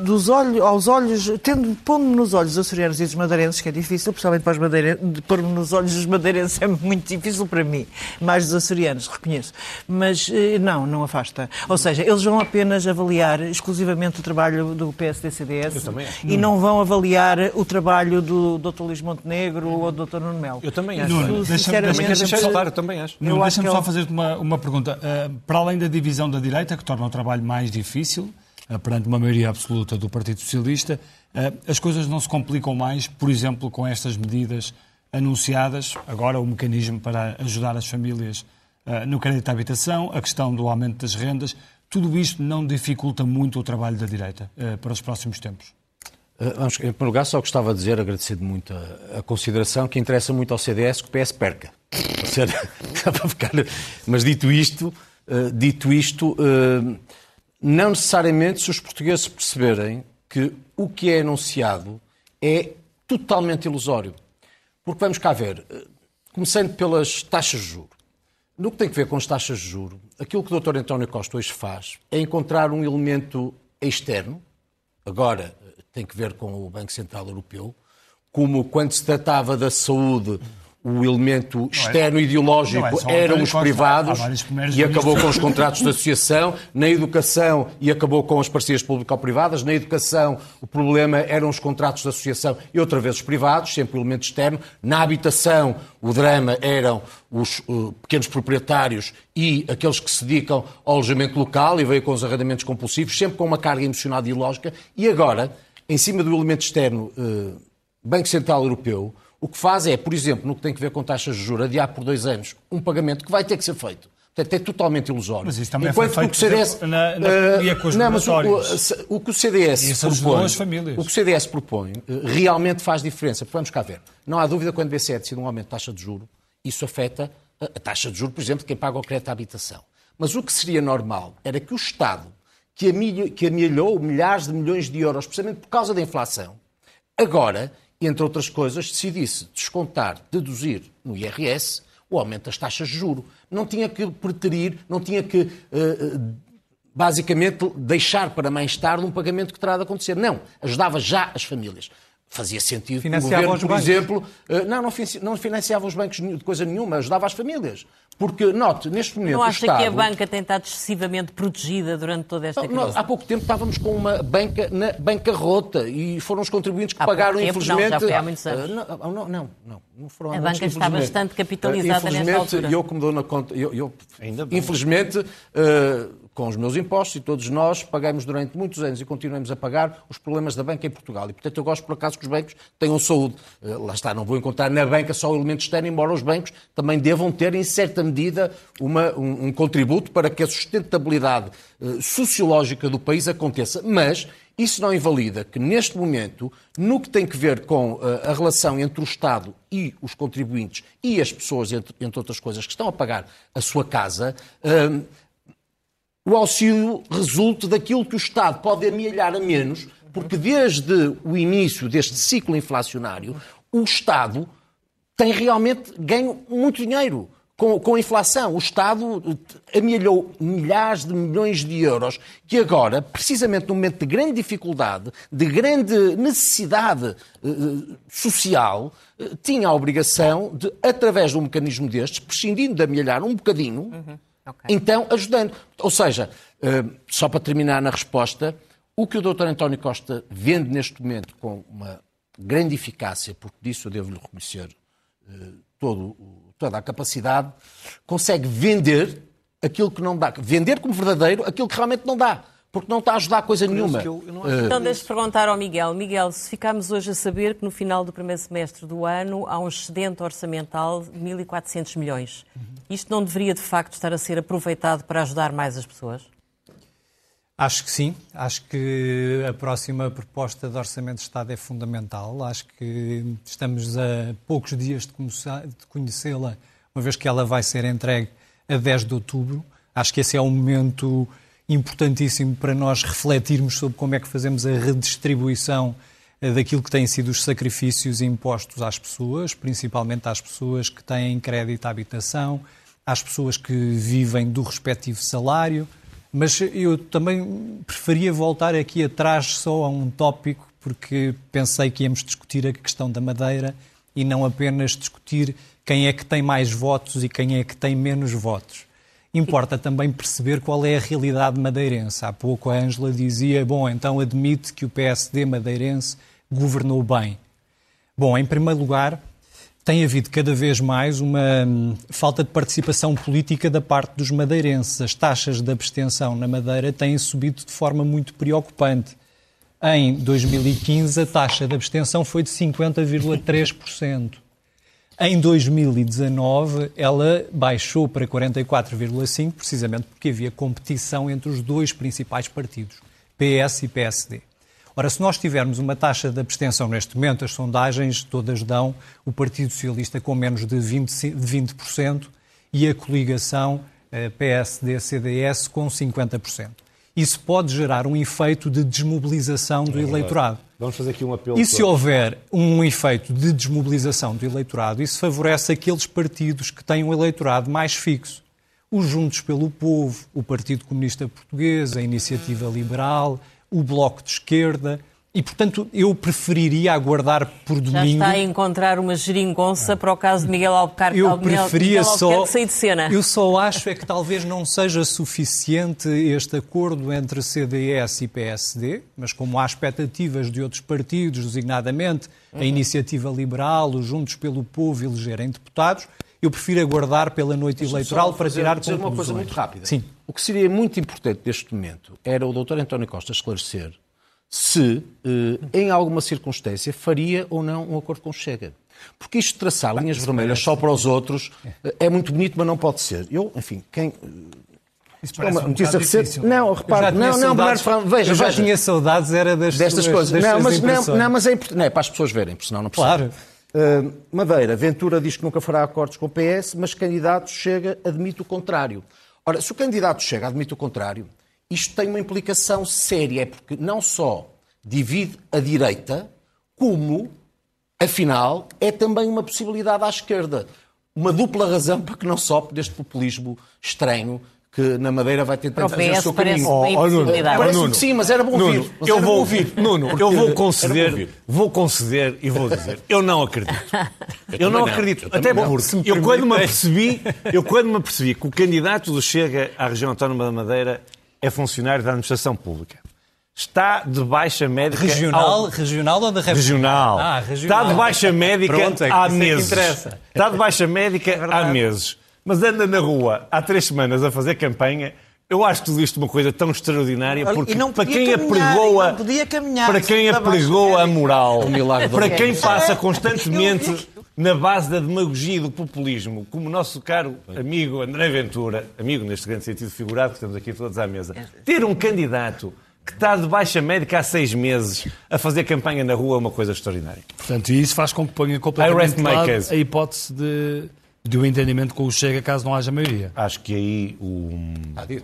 Speaker 8: Dos olhos, aos olhos, tendo, pondo-me nos olhos dos açorianos e dos madeirenses, que é difícil, principalmente para os madeirenses, pôr-me nos olhos dos madeirenses é muito difícil para mim, mais dos açorianos, reconheço. Mas eh, não, não afasta. Ou seja, eles vão apenas avaliar exclusivamente o trabalho do PSD-CDS e não vão avaliar o trabalho do Dr. Luís Montenegro ou do Dr. Nuno Melo.
Speaker 5: Eu também acho.
Speaker 3: Nuno, deixa-me deixa
Speaker 5: deixa eu também acho.
Speaker 3: Deixa-me só fazer-te uma, uma pergunta. Uh, para além da divisão da direita, direita, que torna o trabalho mais difícil, eh, perante uma maioria absoluta do Partido Socialista. Eh, as coisas não se complicam mais, por exemplo, com estas medidas anunciadas, agora o mecanismo para ajudar as famílias eh, no crédito à habitação, a questão do aumento das rendas, tudo isto não dificulta muito o trabalho da direita para os próximos tempos?
Speaker 6: Vamos, em primeiro lugar, só gostava de dizer, agradecido muito a, a, consideração, que interessa muito ao CDS que o PS perca. Mas dito isto, dito isto, uh, não necessariamente se os portugueses perceberem que o que é anunciado é totalmente ilusório. Porque vamos cá ver, uh, começando pelas taxas de juros. No que tem a ver com as taxas de juros, aquilo que o Dr. António Costa hoje faz é encontrar um elemento externo, agora tem que ver com o Banco Central Europeu, como quando se tratava da saúde o elemento é- externo é, ideológico é eram os privados e acabou com os contratos de associação, na educação e acabou com as parcerias público-privadas, na educação o problema eram os contratos de associação e outra vez os privados, sempre o elemento externo, na habitação o drama eram os uh, pequenos proprietários e aqueles que se dedicam ao alojamento local e veio com os arrendamentos compulsivos, sempre com uma carga emocional ideológica. E agora, em cima do elemento externo uh, Banco Central Europeu, o que faz é, por exemplo, no que tem a ver com taxas de juros, adiar por dois anos um pagamento que vai ter que ser feito. Portanto, é totalmente ilusório.
Speaker 3: Mas isso também Enquanto foi feito, o CDS, exemplo, na, na uh, não, mas o,
Speaker 6: o, o, que o CDS propõe, o que o CDS propõe uh, realmente faz diferença. Vamos cá ver. Não há dúvida quando o BCE decide um aumento de taxa de juro, isso afeta a, a taxa de juro, por exemplo, de quem paga o crédito à habitação. Mas o que seria normal era que o Estado, que amelhou milhares de milhões de euros, precisamente por causa da inflação, agora entre outras coisas, decidisse descontar, deduzir no IRS o aumento das taxas de juro. Não tinha que preterir, não tinha que, uh, basicamente, deixar para mais tarde um pagamento que terá de acontecer. Não, ajudava já as famílias. Fazia sentido
Speaker 3: financiava
Speaker 6: o
Speaker 3: governo,
Speaker 6: por exemplo, uh, não, não financiava os bancos de coisa nenhuma, ajudava as famílias. Porque, note, neste momento.
Speaker 4: Não acha
Speaker 6: Estado...
Speaker 4: que a banca tem estado excessivamente protegida durante toda esta crise? Não,
Speaker 6: há pouco tempo estávamos com uma banca na bancarrota e foram os contribuintes que há pagaram, tempo, infelizmente. Não, já
Speaker 4: foi há muitos anos.
Speaker 6: Uh, não, não, não, não, não foram
Speaker 4: A banca está bastante capitalizada
Speaker 6: uh,
Speaker 4: nesta altura.
Speaker 6: Eu, como dou na conta. Eu, eu, infelizmente. Uh, com os meus impostos e todos nós pagamos durante muitos anos e continuamos a pagar os problemas da banca em Portugal. E, portanto, eu gosto, por acaso, que os bancos tenham saúde. Eh, lá está, não vou encontrar na banca só o elemento externo, embora os bancos também devam ter, em certa medida, uma, um, um, contributo para que a sustentabilidade uh, sociológica do país aconteça. Mas isso não invalida que, neste momento, no que tem que ver com uh, a relação entre o Estado e os contribuintes e as pessoas, entre, outras coisas, que estão a pagar a sua casa, o auxílio resulte daquilo que o Estado pode amealhar a menos, porque desde o início deste ciclo inflacionário, o Estado tem realmente ganho muito dinheiro. Com, com, a inflação. O Estado amealhou milhares de milhões de euros que agora, precisamente num momento de grande dificuldade, de grande necessidade uh, social, uh, tinha a obrigação de, através de um mecanismo destes, prescindindo de amealhar um bocadinho, uhum Okay. Então, ajudando. Ou seja, uh, só para terminar na resposta, o que o Dr. António Costa vende neste momento com uma grande eficácia, porque disso eu devo-lhe reconhecer uh, todo, toda a capacidade, consegue vender aquilo que não dá. Vender como verdadeiro aquilo que realmente não dá. Porque não está a ajudar a coisa nenhuma.
Speaker 4: Eu, eu uh... Então, deixe perguntar ao Miguel. Miguel, se ficarmos hoje a saber que no final do primeiro semestre do ano há um excedente orçamental de 1.400 milhões, uhum. isto não deveria, de facto, estar a ser aproveitado para ajudar mais as pessoas?
Speaker 7: Acho que sim. Acho que a próxima proposta de Orçamento de Estado é fundamental. Acho que estamos a poucos dias de conhecê-la, uma vez que ela vai ser entregue a 10 de outubro. Acho que esse é um momento importantíssimo para nós refletirmos sobre como é que fazemos a redistribuição eh, daquilo que têm sido os sacrifícios impostos às pessoas, principalmente às pessoas que têm crédito à habitação, às pessoas que vivem do respectivo salário. Mas eu também preferia voltar aqui atrás só a um tópico, porque pensei que íamos discutir a questão da Madeira e não apenas discutir quem é que tem mais votos e quem é que tem menos votos. Importa também perceber qual é a realidade madeirense. Há pouco a Ângela dizia, bom, então admite que o PSD madeirense governou bem. Bom, em primeiro lugar, tem havido cada vez mais uma hum, falta de participação política da parte dos madeirenses. As taxas de abstenção na Madeira têm subido de forma muito preocupante. Em 2015, a taxa de abstenção foi de 50,3%. Em 2019, ela baixou para 44,5%, precisamente porque havia competição entre os dois principais partidos, PS e PSD. Ora, se nós tivermos uma taxa de abstenção neste momento, as sondagens todas dão o Partido Socialista com menos de 20%, de 20% e a coligação eh, PSD-CDS com 50% isso pode gerar um efeito de desmobilização do é eleitorado.
Speaker 5: Vamos fazer aqui um apelo.
Speaker 7: E se houver um efeito de desmobilização do eleitorado, isso favorece aqueles partidos que têm um eleitorado mais fixo. Os Juntos pelo Povo, o Partido Comunista Português, a Iniciativa Liberal, o Bloco de Esquerda, e, portanto, eu preferiria aguardar por domingo... Já
Speaker 4: está a encontrar uma geringonça para o caso de Miguel Albuquerque,
Speaker 7: eu preferia
Speaker 4: Miguel
Speaker 7: só,
Speaker 4: sair de cena.
Speaker 7: Eu só acho é que talvez não seja suficiente este acordo entre CDS e PSD, mas como há expectativas de outros partidos, designadamente a uhum. Iniciativa Liberal, os Juntos pelo Povo, elegerem deputados, eu prefiro aguardar pela noite eleitoral para tirar
Speaker 6: conclusões. uma coisa muito rápida.
Speaker 7: Sim.
Speaker 6: O que seria muito importante neste momento era o Dr. António Costa esclarecer se, eh, em alguma circunstância, faria ou não um acordo com o Chega. Porque isto de traçar linhas vermelhas só para os outros eh, é muito bonito, mas não pode ser. Eu, enfim, quem.
Speaker 7: Isso parece uma notícia recente.
Speaker 6: Não, repare, não, não, Bernardo Fernandes, veja,
Speaker 7: eu já
Speaker 6: veja.
Speaker 7: tinha saudades, era das
Speaker 6: destas
Speaker 7: suas,
Speaker 6: coisas.
Speaker 7: Das
Speaker 6: não,
Speaker 7: mas,
Speaker 6: não, não, mas é importante. Não, é para as pessoas verem, porque senão não precisa.
Speaker 7: Claro.
Speaker 6: Uh, Madeira, Ventura diz que nunca fará acordos com o PS, mas candidato chega, admite o contrário. Ora, se o candidato chega, admite o contrário, isto tem uma implicação séria, porque não só divide a direita, como, afinal, é também uma possibilidade à esquerda. Uma dupla razão para que não sopre deste populismo estranho que na Madeira vai tentar fazer o seu caminho.
Speaker 4: Oh, oh, Nuno,
Speaker 6: parece Nuno, que sim, mas era bom ouvir. Nuno,
Speaker 5: eu vou ouvir. Nuno, eu vou conceder, vou conceder e vou dizer, eu não acredito. Eu, eu não acredito. Eu Até porque eu quando me apercebi, eu quando me apercebi que o candidato do Chega à região autónoma da Madeira é funcionário da administração pública está de baixa médica.
Speaker 7: Regional, ao... regional ou da República?
Speaker 5: Regional. Ah, regional. Está de baixa médica Pronto, é há é meses. É está de baixa médica é há meses. Mas anda na rua há três semanas a fazer campanha. Eu acho tudo isto uma coisa tão extraordinária porque para quem apregoa para quem apregoa a moral, para quem passa constantemente na base da demagogia e do populismo, como o nosso caro amigo André Ventura, amigo neste grande sentido figurado que estamos aqui todos à mesa, ter um candidato que está de baixa médica há seis meses a fazer campanha na rua é uma coisa extraordinária.
Speaker 3: Portanto, isso faz com que ponha completamente de lado a hipótese de, de um entendimento com o Chega caso não haja maioria.
Speaker 5: Acho que aí o,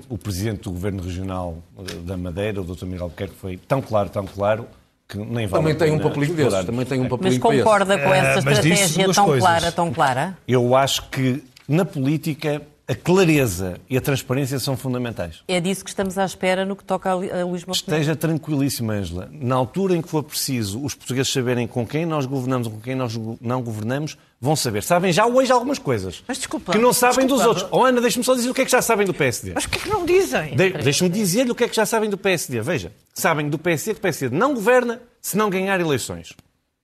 Speaker 5: o Presidente do Governo Regional da Madeira, o Dr. Miguel Albuquerque, foi tão claro, tão claro, que nem vale
Speaker 6: Também tem um papelinho desses, também tem um papelinho
Speaker 4: Mas concorda com essa uh, estratégia tão coisas. clara, tão clara?
Speaker 5: Eu acho que na política a clareza e a transparência são fundamentais.
Speaker 4: É disso que estamos à espera no que toca a Luís Montenegro.
Speaker 5: Esteja tranquilíssima, Ângela. Na altura em que for preciso os portugueses saberem com quem nós governamos ou com quem nós não governamos, vão saber. Sabem já hoje algumas coisas.
Speaker 4: Mas desculpa.
Speaker 5: Que não sabem
Speaker 4: desculpa,
Speaker 5: dos outros. Oh, Ana, deixe-me só dizer o que é que já sabem do PSD.
Speaker 4: Mas o que é que não dizem?
Speaker 5: De Deixe-me dizer-lhe o que é que já sabem do PSD. Veja, sabem do PSD que o PSD não governa se não ganhar eleições.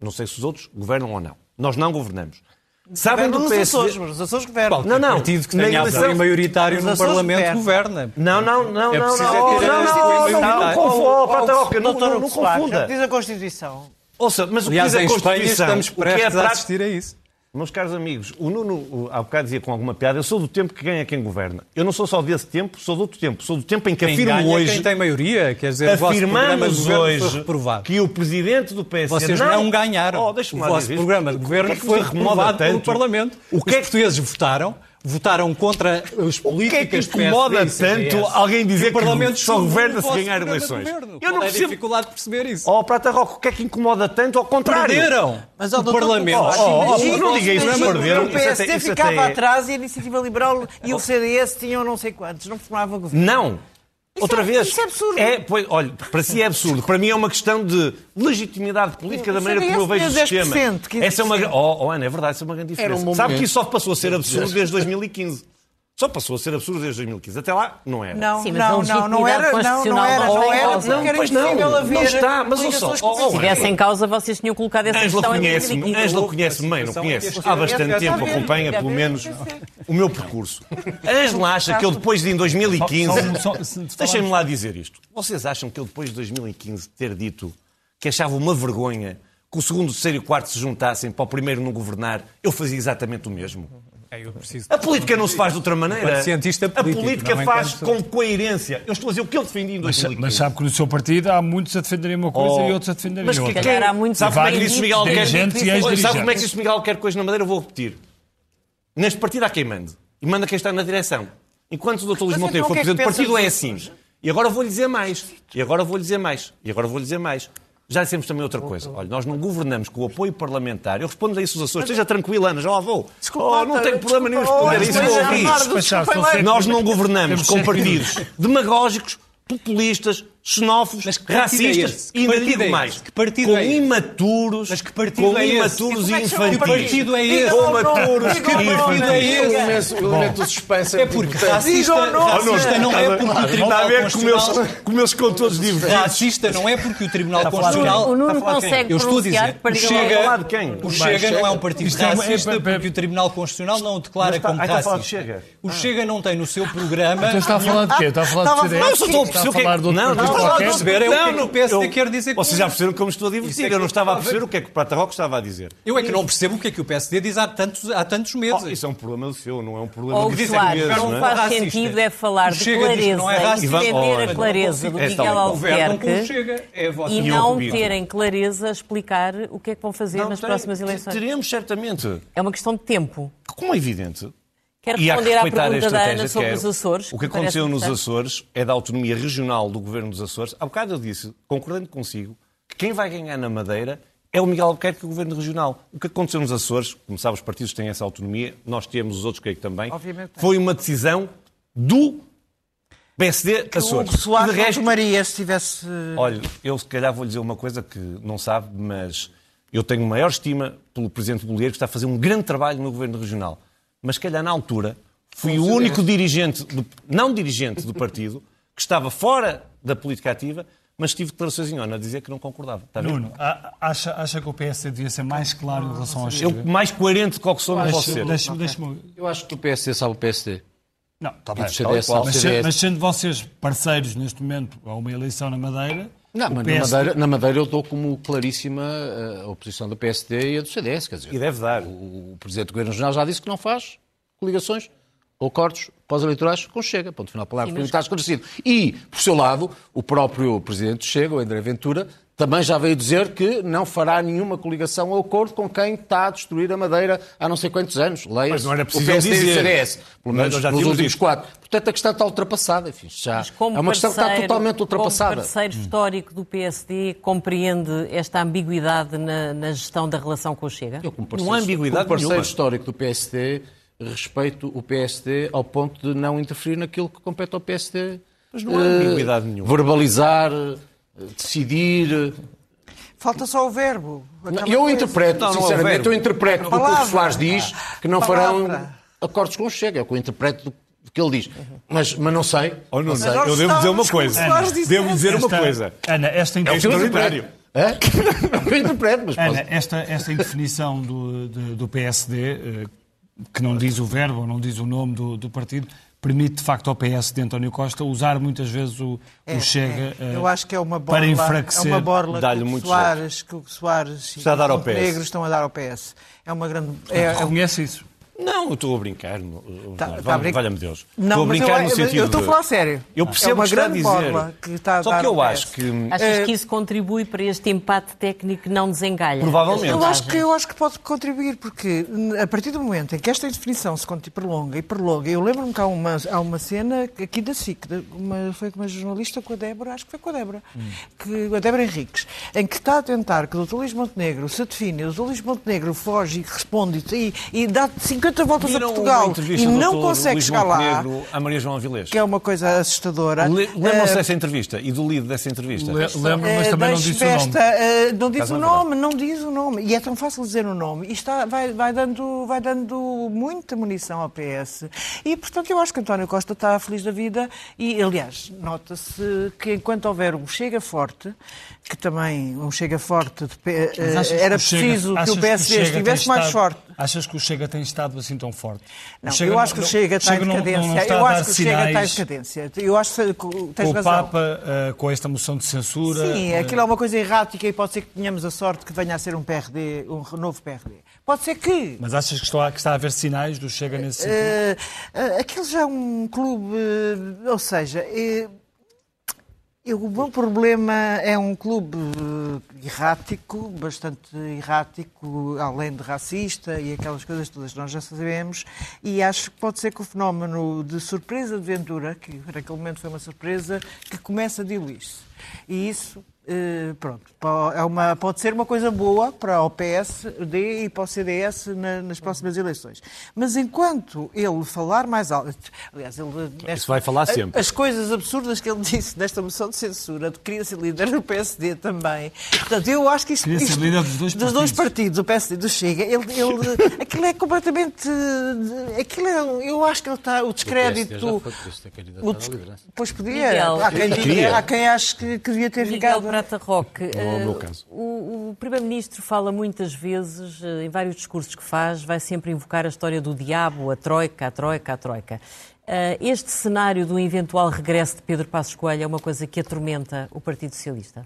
Speaker 5: Não sei se os outros governam ou não. Nós não governamos. Sabem do PSD?
Speaker 8: Açores, os Açores governam.
Speaker 5: Não, não.
Speaker 7: partido que tenha
Speaker 5: eleição-
Speaker 7: apoio maioritário
Speaker 8: Os
Speaker 7: no
Speaker 8: Açores
Speaker 7: Parlamento
Speaker 8: governam.
Speaker 7: governa.
Speaker 5: Não, não, não,
Speaker 7: É
Speaker 5: não,
Speaker 7: preciso
Speaker 5: não, não,
Speaker 7: ter
Speaker 5: não,
Speaker 7: a
Speaker 5: não, não, não, confunda, não.
Speaker 8: Diz a Constituição.
Speaker 5: Ouça, mas o que
Speaker 7: Aliás,
Speaker 5: diz a
Speaker 7: em Espanha
Speaker 5: Constituição,
Speaker 7: estamos
Speaker 5: é
Speaker 7: prestes a assistir a isso.
Speaker 5: Meus caros amigos, o Nuno há bocado dizia com alguma piada, eu sou do tempo que ganha quem governa. Eu não sou só desse tempo, sou do outro tempo. Sou do tempo em que
Speaker 7: Quem
Speaker 5: afirmo
Speaker 7: ganha é
Speaker 5: hoje,
Speaker 7: quem tem maioria, quer dizer,
Speaker 5: afirmamos hoje que o presidente do PSD
Speaker 7: Vocês não, ganharam.
Speaker 5: Oh,
Speaker 7: o vosso
Speaker 5: dizer
Speaker 7: programa de governo
Speaker 5: que é que
Speaker 7: foi reprovado pelo? Parlamento.
Speaker 5: O que é
Speaker 7: Os portugueses votaram, votaram contra as
Speaker 5: O que é que
Speaker 7: políticas
Speaker 5: incomoda
Speaker 7: PSD
Speaker 5: tanto
Speaker 7: CDS.
Speaker 5: alguém dizer
Speaker 7: E o Parlamento
Speaker 5: que só governa
Speaker 7: o
Speaker 5: se ganhar eleições? Eu
Speaker 7: Qual
Speaker 5: não
Speaker 7: é
Speaker 5: percebo-
Speaker 7: dificuldade de perceber isso.
Speaker 5: Oh, Prata Roca, o que é que incomoda tanto? Ao contrário.
Speaker 7: Perderam.
Speaker 8: Mas, ó,
Speaker 7: o Parlamento.
Speaker 5: Oh, oh, não diga isso, perderam.
Speaker 8: O
Speaker 5: Isso até-
Speaker 8: PSD ficava
Speaker 5: é-
Speaker 8: atrás e a Iniciativa Liberal e o CDS tinham não sei quantos, não formava governo.
Speaker 5: Não. Outra
Speaker 8: é-
Speaker 5: vez.
Speaker 8: isso é absurdo.
Speaker 5: pois, olha, para si é absurdo. Para mim é uma questão de legitimidade política da maneira como eu vejo o sistema.
Speaker 8: tinha 10%, 15%.
Speaker 5: Essa é uma, oh, oh, Ana, é verdade, essa é uma grande
Speaker 6: um
Speaker 5: diferença.
Speaker 6: momento.
Speaker 5: Sabe que isso só passou a ser absurdo desde 2015. Só passou a ser absurdo desde 2015. Até lá, não era.
Speaker 8: Não,
Speaker 4: Sim, mas a
Speaker 8: não, não, não era, não, não era, não era,
Speaker 4: não em
Speaker 5: Pois não, não está, mas ouça, oh, oh,
Speaker 8: com
Speaker 4: Se estivesse em causa, vocês tinham colocado essa
Speaker 5: Ângela
Speaker 4: questão em
Speaker 5: conhece-me,
Speaker 4: 2015.
Speaker 5: Ângela conhece-me bem, não conhece? Há bastante tempo, acompanha pelo menos o meu percurso. Ângela acha que eu depois de em 2015.
Speaker 3: Só- só- se- se
Speaker 5: Deixem-me lá dizer isto. Vocês acham que eu depois de 2015 ter dito que achava uma vergonha que o segundo, o terceiro e o quarto se juntassem para o primeiro não governar, eu fazia exatamente o mesmo?
Speaker 7: É, eu preciso-
Speaker 5: A política não se faz de outra maneira.
Speaker 7: Cientista
Speaker 5: a
Speaker 7: político,
Speaker 5: política
Speaker 7: não
Speaker 5: faz com coerência. Eu estou a dizer o que eu defendi em
Speaker 3: Mas,
Speaker 5: 2015.
Speaker 3: mas sabe que no seu partido há muitos a defenderem uma coisa
Speaker 5: Oh.
Speaker 3: e outros a defenderem
Speaker 5: Mas que
Speaker 3: outra.
Speaker 4: calhar há muitos
Speaker 5: sabe como é que
Speaker 3: dirigentes e
Speaker 5: Sabe como é que disse Miguel Albuquerque hoje na Madeira? Eu vou repetir. Neste partido há quem mande. E manda quem está na direção. Enquanto o Dr. Luís
Speaker 8: Mas
Speaker 5: Monteiro
Speaker 8: então
Speaker 5: for
Speaker 8: que é que
Speaker 5: presidente do partido, é assim. E agora vou-lhe dizer mais. E agora vou-lhe dizer mais. E agora vou-lhe dizer mais. Já dissemos também outra coisa. Olha, nós não governamos com o apoio parlamentar. Eu respondo a isso os Açores. Esteja tranquila, Ana, já lá vou. Oh, não tenho problema nenhum responder a isso. Nós não governamos com partidos demagógicos, populistas, xenófobos,
Speaker 7: que é
Speaker 5: racistas?
Speaker 7: Que
Speaker 5: e ainda digo
Speaker 7: é
Speaker 5: mais.
Speaker 7: Que partido
Speaker 5: com
Speaker 7: é
Speaker 5: imaturos,
Speaker 7: Mas que partido
Speaker 5: com
Speaker 7: é
Speaker 5: imaturos
Speaker 8: E
Speaker 5: e
Speaker 8: é que
Speaker 5: infantis.
Speaker 7: Que partido é esse?
Speaker 5: Com imaturos e
Speaker 8: nome.
Speaker 7: partido é esse?
Speaker 6: O elemento- do suspense
Speaker 7: É porque racista, não é porque o
Speaker 5: Está a
Speaker 7: Tribunal Constitucional...
Speaker 5: como eles ficam todos divertidos.
Speaker 7: Racista não é porque o Tribunal Constitucional...
Speaker 4: O Nuno consegue
Speaker 7: Eu estou a dizer, o Chega, o Chega não é um partido
Speaker 3: é é-
Speaker 7: racista
Speaker 3: é- é-
Speaker 7: porque o Tribunal Constitucional não o declara
Speaker 5: está-
Speaker 7: como
Speaker 5: de
Speaker 7: racista. O Chega não tem no seu programa...
Speaker 3: Então está a falar de quê? Está a falar de CDS?
Speaker 5: Não, só estou a que é
Speaker 3: falar outro
Speaker 5: Não, não,
Speaker 3: qualquer?
Speaker 7: perceber é é que o PSD
Speaker 5: eu-
Speaker 7: quer dizer
Speaker 5: Vocês já perceberam como estou a divertir.
Speaker 7: é
Speaker 5: eu não estava a perceber o que é que o Prata Roca estava a dizer.
Speaker 7: Eu é que não percebo o que é que o PSD diz há tantos, há tantos meses.
Speaker 5: Oh, isso é um problema do seu, não é um problema
Speaker 4: Ou Soares,
Speaker 5: mesmo,
Speaker 4: não
Speaker 5: não
Speaker 4: faz
Speaker 7: Racista.
Speaker 4: sentido é falar de
Speaker 7: Chega não é
Speaker 4: clareza e defender a clareza do Miguel Albuquerque
Speaker 7: Chega.
Speaker 4: E não terem clareza a explicar o que é que vão fazer
Speaker 5: Não
Speaker 4: nas próximas eleições.
Speaker 5: Teremos, certamente.
Speaker 4: É uma questão de tempo.
Speaker 5: Como é evidente.
Speaker 4: Quero
Speaker 5: E que
Speaker 4: responder à pergunta da Ana sobre
Speaker 5: que é-
Speaker 4: os Açores.
Speaker 5: O que aconteceu nos
Speaker 4: importante.
Speaker 5: Açores é da autonomia regional do governo dos Açores. Há bocado eu disse, concordando consigo, que quem vai ganhar na Madeira é o Miguel Albuquerque, o governo regional. O que aconteceu nos Açores, como sabe, os partidos têm essa autonomia, nós temos, os outros creio que também,
Speaker 8: Obviamente
Speaker 5: foi uma decisão do PSD
Speaker 8: O
Speaker 5: Açores.
Speaker 8: Soares
Speaker 5: E de resto,
Speaker 8: tomaria se tivesse...
Speaker 5: Olha, eu se calhar vou lhe dizer uma coisa que não sabe, mas eu tenho maior estima pelo Presidente Bolieiro, que está a fazer um grande trabalho no Governo Regional. Mas se calhar na altura fui o único dirigente, do- não dirigente do partido, que estava fora da política ativa, mas tive declarações em ONU a dizer que não concordava. Está?
Speaker 3: Nuno, a- acha, acha que o PSD devia ser mais claro em relação ao
Speaker 5: Eu,
Speaker 3: Chega?
Speaker 5: mais coerente do que sou, não posso
Speaker 3: Deixa-
Speaker 5: ser.
Speaker 3: Deixa-me... deixa-me-
Speaker 6: Eu acho que o PSD sabe o PSD.
Speaker 3: Não, está bem.
Speaker 6: o
Speaker 3: Mas, mas sendo vocês parceiros neste momento a uma eleição na Madeira,
Speaker 6: Não, mas
Speaker 3: PS
Speaker 6: na Madeira, na Madeira eu dou como claríssima eh, a oposição do PSD e a do CDS. Quer dizer,
Speaker 5: E deve dar.
Speaker 6: o, o Presidente do Governo Regional já disse que não faz coligações ou cortes pós-eleitorais com Chega. Ponto final, palavra,
Speaker 4: mas-
Speaker 6: está esclarecido. E, por seu lado, o próprio Presidente Chega, o André Ventura, também já veio dizer que não fará nenhuma coligação ou acordo com quem está a destruir a Madeira há não sei quantos anos. Leia
Speaker 5: Mas não era
Speaker 6: o
Speaker 5: preciso
Speaker 6: PSD e o
Speaker 5: dizer.
Speaker 6: CDS. Pelo menos nos últimos
Speaker 5: dito.
Speaker 6: quatro. Portanto, a questão está ultrapassada. Enfim, já
Speaker 4: Mas como
Speaker 6: é uma questão que está
Speaker 4: parceiro-
Speaker 6: totalmente ultrapassada.
Speaker 4: Como parceiro histórico do PSD, compreende esta ambiguidade na, na gestão da relação com o Chega?
Speaker 6: Eu, como
Speaker 5: Não há ambiguidade
Speaker 6: como parceiro
Speaker 5: nenhuma.
Speaker 6: histórico do PSD, respeito o PSD ao ponto de não interferir naquilo que compete ao PSD.
Speaker 5: Mas não há
Speaker 6: eh,
Speaker 5: ambiguidade nenhuma.
Speaker 6: Verbalizar, eh, decidir.
Speaker 8: Falta só o verbo.
Speaker 6: Eu interpreto,
Speaker 5: Não, não é
Speaker 6: sinceramente, eu interpreto do que o
Speaker 8: Palavra.
Speaker 6: que o Soares diz que não farão
Speaker 8: Palavra.
Speaker 6: acordos com o Chega. É o que eu interpreto do que ele diz. Mas, mas não sei.
Speaker 5: Oh, não sei.
Speaker 8: nós
Speaker 5: Eu devo dizer uma coisa.
Speaker 8: dizer
Speaker 5: Devo dizer uma coisa.
Speaker 3: Ana, esta
Speaker 5: É.
Speaker 6: É? Eu interpreto, mas
Speaker 3: Ana, esta, esta indefinição do, do, do PSD, eh, que não diz o verbo, ou não diz o nome do, do partido, permite, de facto, ao PS de António Costa usar muitas vezes o,
Speaker 8: É,
Speaker 3: o Chega
Speaker 8: é.
Speaker 3: eh,
Speaker 8: Eu acho que é uma borla,
Speaker 3: para enfraquecer.
Speaker 8: É uma borla que
Speaker 5: Dá-lhe
Speaker 8: o Soares, que o Soares
Speaker 5: Está a dar ao
Speaker 8: e o
Speaker 5: PS.
Speaker 8: Negros estão a dar ao PS. É uma grande... É, é,
Speaker 3: Reconhece isso?
Speaker 5: Não, eu estou a brincar.
Speaker 8: Tá- tá
Speaker 5: Valha-me Deus.
Speaker 8: Não,
Speaker 5: estou a
Speaker 8: mas
Speaker 5: brincar
Speaker 8: eu,
Speaker 5: no sentido
Speaker 8: eu estou a falar sério.
Speaker 5: Eu percebo
Speaker 8: é uma
Speaker 5: que está a
Speaker 8: grande
Speaker 5: dizer.
Speaker 8: que está a
Speaker 5: Só
Speaker 8: dar
Speaker 5: que eu acho que...
Speaker 4: Achas
Speaker 8: Eh,
Speaker 4: que isso contribui para este empate técnico que não desengalha?
Speaker 5: Provavelmente.
Speaker 8: Eu acho, que, eu acho que pode contribuir, porque a partir do momento em que esta indefinição se prolonga e prolonga, eu lembro-me que há uma, há uma cena aqui da SIC, de uma, foi com uma jornalista com a Débora, acho que foi com a Débora, que, a Débora Henriques, em que está a tentar que o Dr. Luís Montenegro se define, o Dr. Luís Montenegro foge e responde e, e dá 50 voltas
Speaker 5: Viram
Speaker 8: a Portugal e não consegue chegar lá,
Speaker 5: à Maria João Avilés.
Speaker 8: que é uma coisa assustadora.
Speaker 5: Le- Lembram-se
Speaker 8: Eh,
Speaker 5: dessa entrevista e do lido dessa entrevista?
Speaker 3: Le- Lembro, mas
Speaker 8: Eh,
Speaker 3: também não disse o nome.
Speaker 8: eh, não diz o nome, não diz o nome. E é tão fácil dizer o nome. E está, vai, vai, dando, vai dando muita munição ao PS. E, portanto, eu acho que António Costa está feliz da vida. E, aliás, nota-se que enquanto houver um Chega forte, que também um Chega forte, de era
Speaker 3: Chega-
Speaker 8: preciso que o PSD estivesse mais forte.
Speaker 3: Achas que o Chega tem estado assim tão forte? O
Speaker 8: Não,
Speaker 3: Chega
Speaker 8: eu acho que o Chega está em
Speaker 3: não- não-
Speaker 8: decadência. eu acho que o Chega está em decadência. Eu acho que tens
Speaker 3: Com o
Speaker 8: razão.
Speaker 3: Papa, eh, com esta moção de censura.
Speaker 8: Sim,
Speaker 3: eh,
Speaker 8: aquilo é uma coisa errática e pode ser que tenhamos a sorte que venha a ser um PRD, um novo PRD. Pode ser que.
Speaker 3: Mas achas que está, que está a haver sinais do Chega nesse sentido?
Speaker 8: eh, eh, aquilo já é um clube, eh, ou seja, eh, eu- o meu problema é um clube errático, bastante errático, além de racista e aquelas coisas todas que nós já sabemos, e acho que pode ser que o fenómeno de surpresa de Ventura, que naquele momento foi uma surpresa, que começa a diluir-se. E isso, eh, pronto, é uma, pode ser uma coisa boa para o PSD e para o CDS na- nas próximas eleições. Mas enquanto ele falar mais alto, aliás, ele
Speaker 5: Isso vai falar sempre.
Speaker 8: as coisas absurdas que ele disse nesta moção de censura, de queria ser líder do PSD também. Portanto, eu acho que isto,
Speaker 3: Queria ser líder dos dois partidos.
Speaker 8: partidos, o PSD do Chega, ele, ele, aquilo é completamente. Aquilo é, eu acho que ele está. O descrédito. o des- Pois podia.
Speaker 4: Miguel.
Speaker 8: Há quem, há quem ache que, que devia ter ficado.
Speaker 4: Prata Roque,
Speaker 5: é o
Speaker 4: eh, o, o Primeiro-Ministro fala muitas vezes, eh, em vários discursos que faz, vai sempre invocar a história do diabo, a troika, a troika, a troika. Eh, Este cenário do eventual regresso de Pedro Passos Coelho é uma coisa que atormenta o Partido Socialista?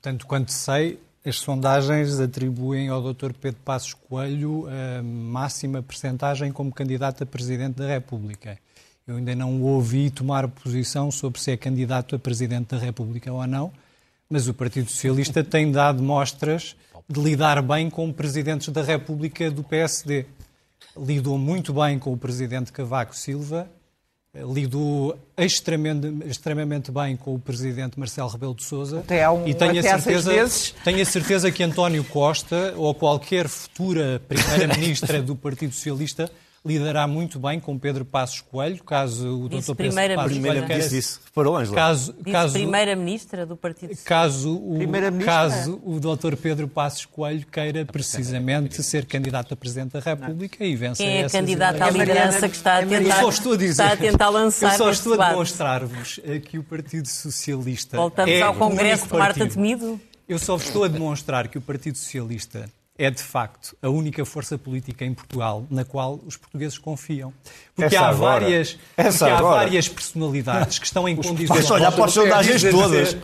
Speaker 7: Tanto quanto sei, as sondagens atribuem ao Dr. Pedro Passos Coelho a máxima percentagem como candidato a Presidente da República. Eu ainda não o ouvi tomar posição sobre se é candidato a Presidente da República ou não, mas o Partido Socialista tem dado mostras de lidar bem com presidentes da República do PSD. Lidou muito bem com o Presidente Cavaco Silva, lidou extremamente, extremamente bem com o Presidente Marcelo Rebelo de Sousa
Speaker 8: Até um-
Speaker 7: e tenho
Speaker 8: até
Speaker 7: a certeza,
Speaker 8: meses.
Speaker 7: tenho a certeza que António Costa ou qualquer futura Primeira-Ministra do Partido Socialista lidará muito bem com Pedro Passos Coelho, caso o
Speaker 4: Disse
Speaker 7: Dr. Pedro
Speaker 4: primeira
Speaker 7: Passos
Speaker 4: ministra.
Speaker 7: Coelho queira,
Speaker 5: Disse isso. Reparou, Ângela?
Speaker 7: caso, caso,
Speaker 4: Primeira-Ministra do Partido Socialista.
Speaker 7: caso, o, caso o Dr. Pedro Passos Coelho queira precisamente ser candidato a Presidente da República e vencer
Speaker 4: Quem é candidata à liderança que está a
Speaker 8: É
Speaker 4: tentar,
Speaker 7: Eu só estou a dizer.
Speaker 4: está a tentar lançar
Speaker 7: Eu só estou a demonstrar-vos eh, que o Partido Socialista.
Speaker 4: Voltamos
Speaker 7: é
Speaker 4: ao Congresso de Marta
Speaker 7: partido.
Speaker 4: Temido?
Speaker 7: Eu só vos estou a demonstrar que o Partido Socialista é, de facto, a única força política em Portugal na qual os portugueses confiam. Porque
Speaker 5: Essa
Speaker 7: há
Speaker 5: agora.
Speaker 7: várias,
Speaker 5: Essa
Speaker 7: porque há
Speaker 5: agora.
Speaker 7: várias personalidades que estão em condições.
Speaker 5: Basta olhar para as sondagens todas.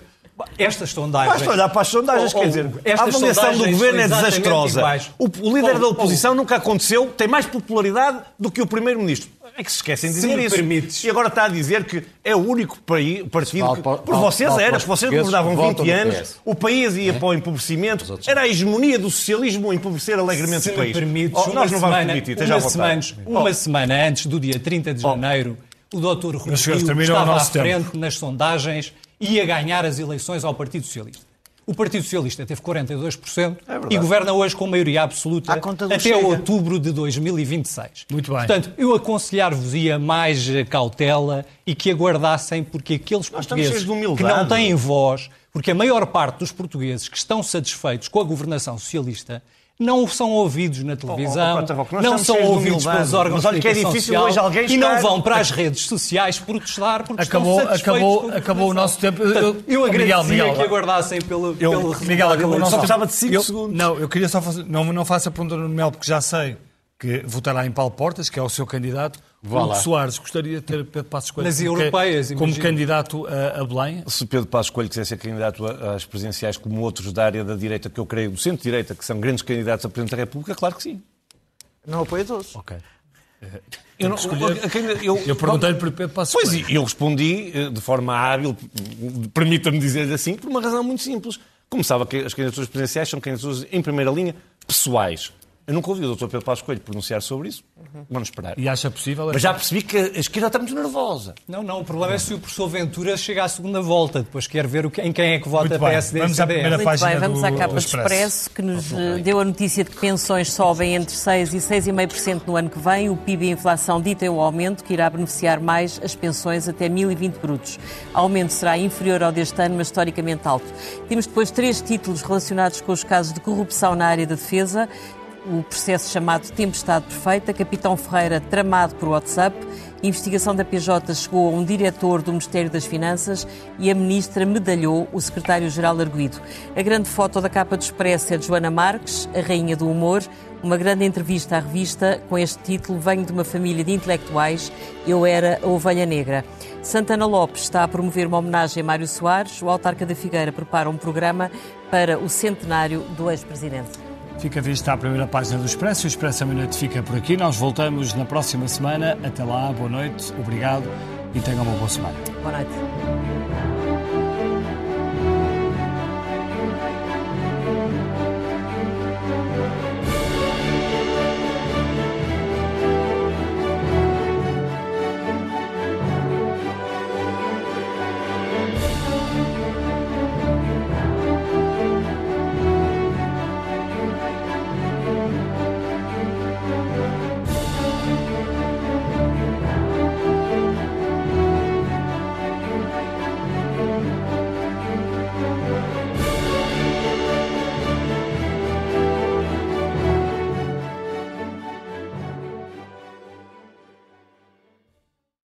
Speaker 7: Estas sondagens.
Speaker 5: Basta olhar para as sondagens,
Speaker 7: Oh,
Speaker 5: quer dizer, a avaliação do governo é desastrosa. O, o líder
Speaker 7: Oh,
Speaker 5: da oposição nunca aconteceu, tem mais popularidade do que o primeiro-ministro. É que se esquecem de dizer isso.
Speaker 7: permites.
Speaker 5: E agora está a dizer que é o único país, partido que,
Speaker 6: para-
Speaker 5: por vocês era,
Speaker 6: para
Speaker 5: se vocês governavam
Speaker 6: que
Speaker 5: 20
Speaker 6: votam no
Speaker 5: anos, o país ia para o empobrecimento, era a hegemonia do socialismo empobrecer alegremente
Speaker 7: Se
Speaker 5: o país.
Speaker 7: permites,
Speaker 5: Oh,
Speaker 7: uma
Speaker 5: nós não vamos
Speaker 7: semana,
Speaker 5: permitir, esteja à vontade.
Speaker 7: semana, uma semana antes do dia 30 de janeiro, o Dr. Rui estava à
Speaker 3: nosso tempo.
Speaker 7: frente nas sondagens e ia ganhar as eleições ao Partido Socialista. O Partido Socialista teve 42% e governa hoje com maioria absoluta até
Speaker 8: Chega.
Speaker 7: outubro de 2026.
Speaker 3: Muito bem.
Speaker 7: Portanto, eu aconselhar-vos-ia mais cautela e que aguardassem, porque aqueles
Speaker 5: Nós
Speaker 7: portugueses que não têm voz, porque a maior parte dos portugueses que estão satisfeitos com a governação socialista não são ouvidos na televisão, oh, oh, não são ouvidos pelos órgãos de comunicação é social e não vão para as redes sociais protestar porque
Speaker 3: acabou,
Speaker 7: estão
Speaker 3: acabou, acabou o nosso tempo.
Speaker 7: Eu, eu agradecia Miguel, Miguel, que aguardassem pelo, eu, pelo
Speaker 3: Miguel, acabou o nosso tempo. Só de 5 segundos. Não, eu queria só fazer, não, não faça a pergunta no Mel porque já sei que votará em Paulo Portas, que é o seu candidato. Vá Hugo Soares gostaria de ter Pedro Passos Coelho
Speaker 7: Nas europeias,
Speaker 3: como imagino. candidato a, a, Belém.
Speaker 5: Se Pedro Passos Coelho quiser ser candidato às presidenciais como outros da área da direita, que eu creio, do centro-direita, que são grandes candidatos a Presidente da República, claro que sim.
Speaker 8: Não apoia todos.
Speaker 3: Ok.
Speaker 5: Eu, não,
Speaker 3: eu, eu perguntei-lhe por Pedro Passos
Speaker 5: Pois, e eu respondi eh, de forma hábil, permita-me dizer assim, por uma razão muito simples. Como sabe, as candidaturas presidenciais são candidaturas em primeira linha pessoais. Eu nunca ouvi o Dr. Pedro Passos Coelho pronunciar sobre isso. Uhum. Vamos esperar.
Speaker 3: E acha possível?
Speaker 5: Mas já percebi que a esquerda está muito nervosa.
Speaker 7: Não, não. O problema é se o professor Ventura chega à segunda volta. Depois quer ver o que, em quem é que vota a PSD
Speaker 3: vamos
Speaker 7: e CDS.
Speaker 4: Muito bem, vamos à capa do Expresso, que nos deu a notícia de que pensões sobem entre 6% e 6,5% no ano que vem. O PIB e a inflação ditem o aumento, que irá beneficiar mais as pensões até 1.020 brutos. O aumento será inferior ao deste ano, mas historicamente alto. Temos depois três títulos relacionados com os casos de corrupção na área da defesa o processo chamado Tempestade Perfeita, Capitão Ferreira tramado por WhatsApp, investigação da PJ chegou a um diretor do Ministério das Finanças e a ministra medalhou o secretário-geral arguído. A grande foto da capa do Expresso é de Joana Marques, a rainha do humor, uma grande entrevista à revista com este título Venho de uma família de intelectuais, eu era a ovelha negra. Santana Lopes está a promover uma homenagem a Mário Soares, o autarca da Figueira prepara um programa para o centenário do ex-presidente.
Speaker 3: Fica vista a primeira página do Expresso. O Expresso à meia-noite fica por aqui. Nós voltamos na próxima semana. Até lá, boa noite, obrigado e tenham uma boa semana.
Speaker 4: Boa noite.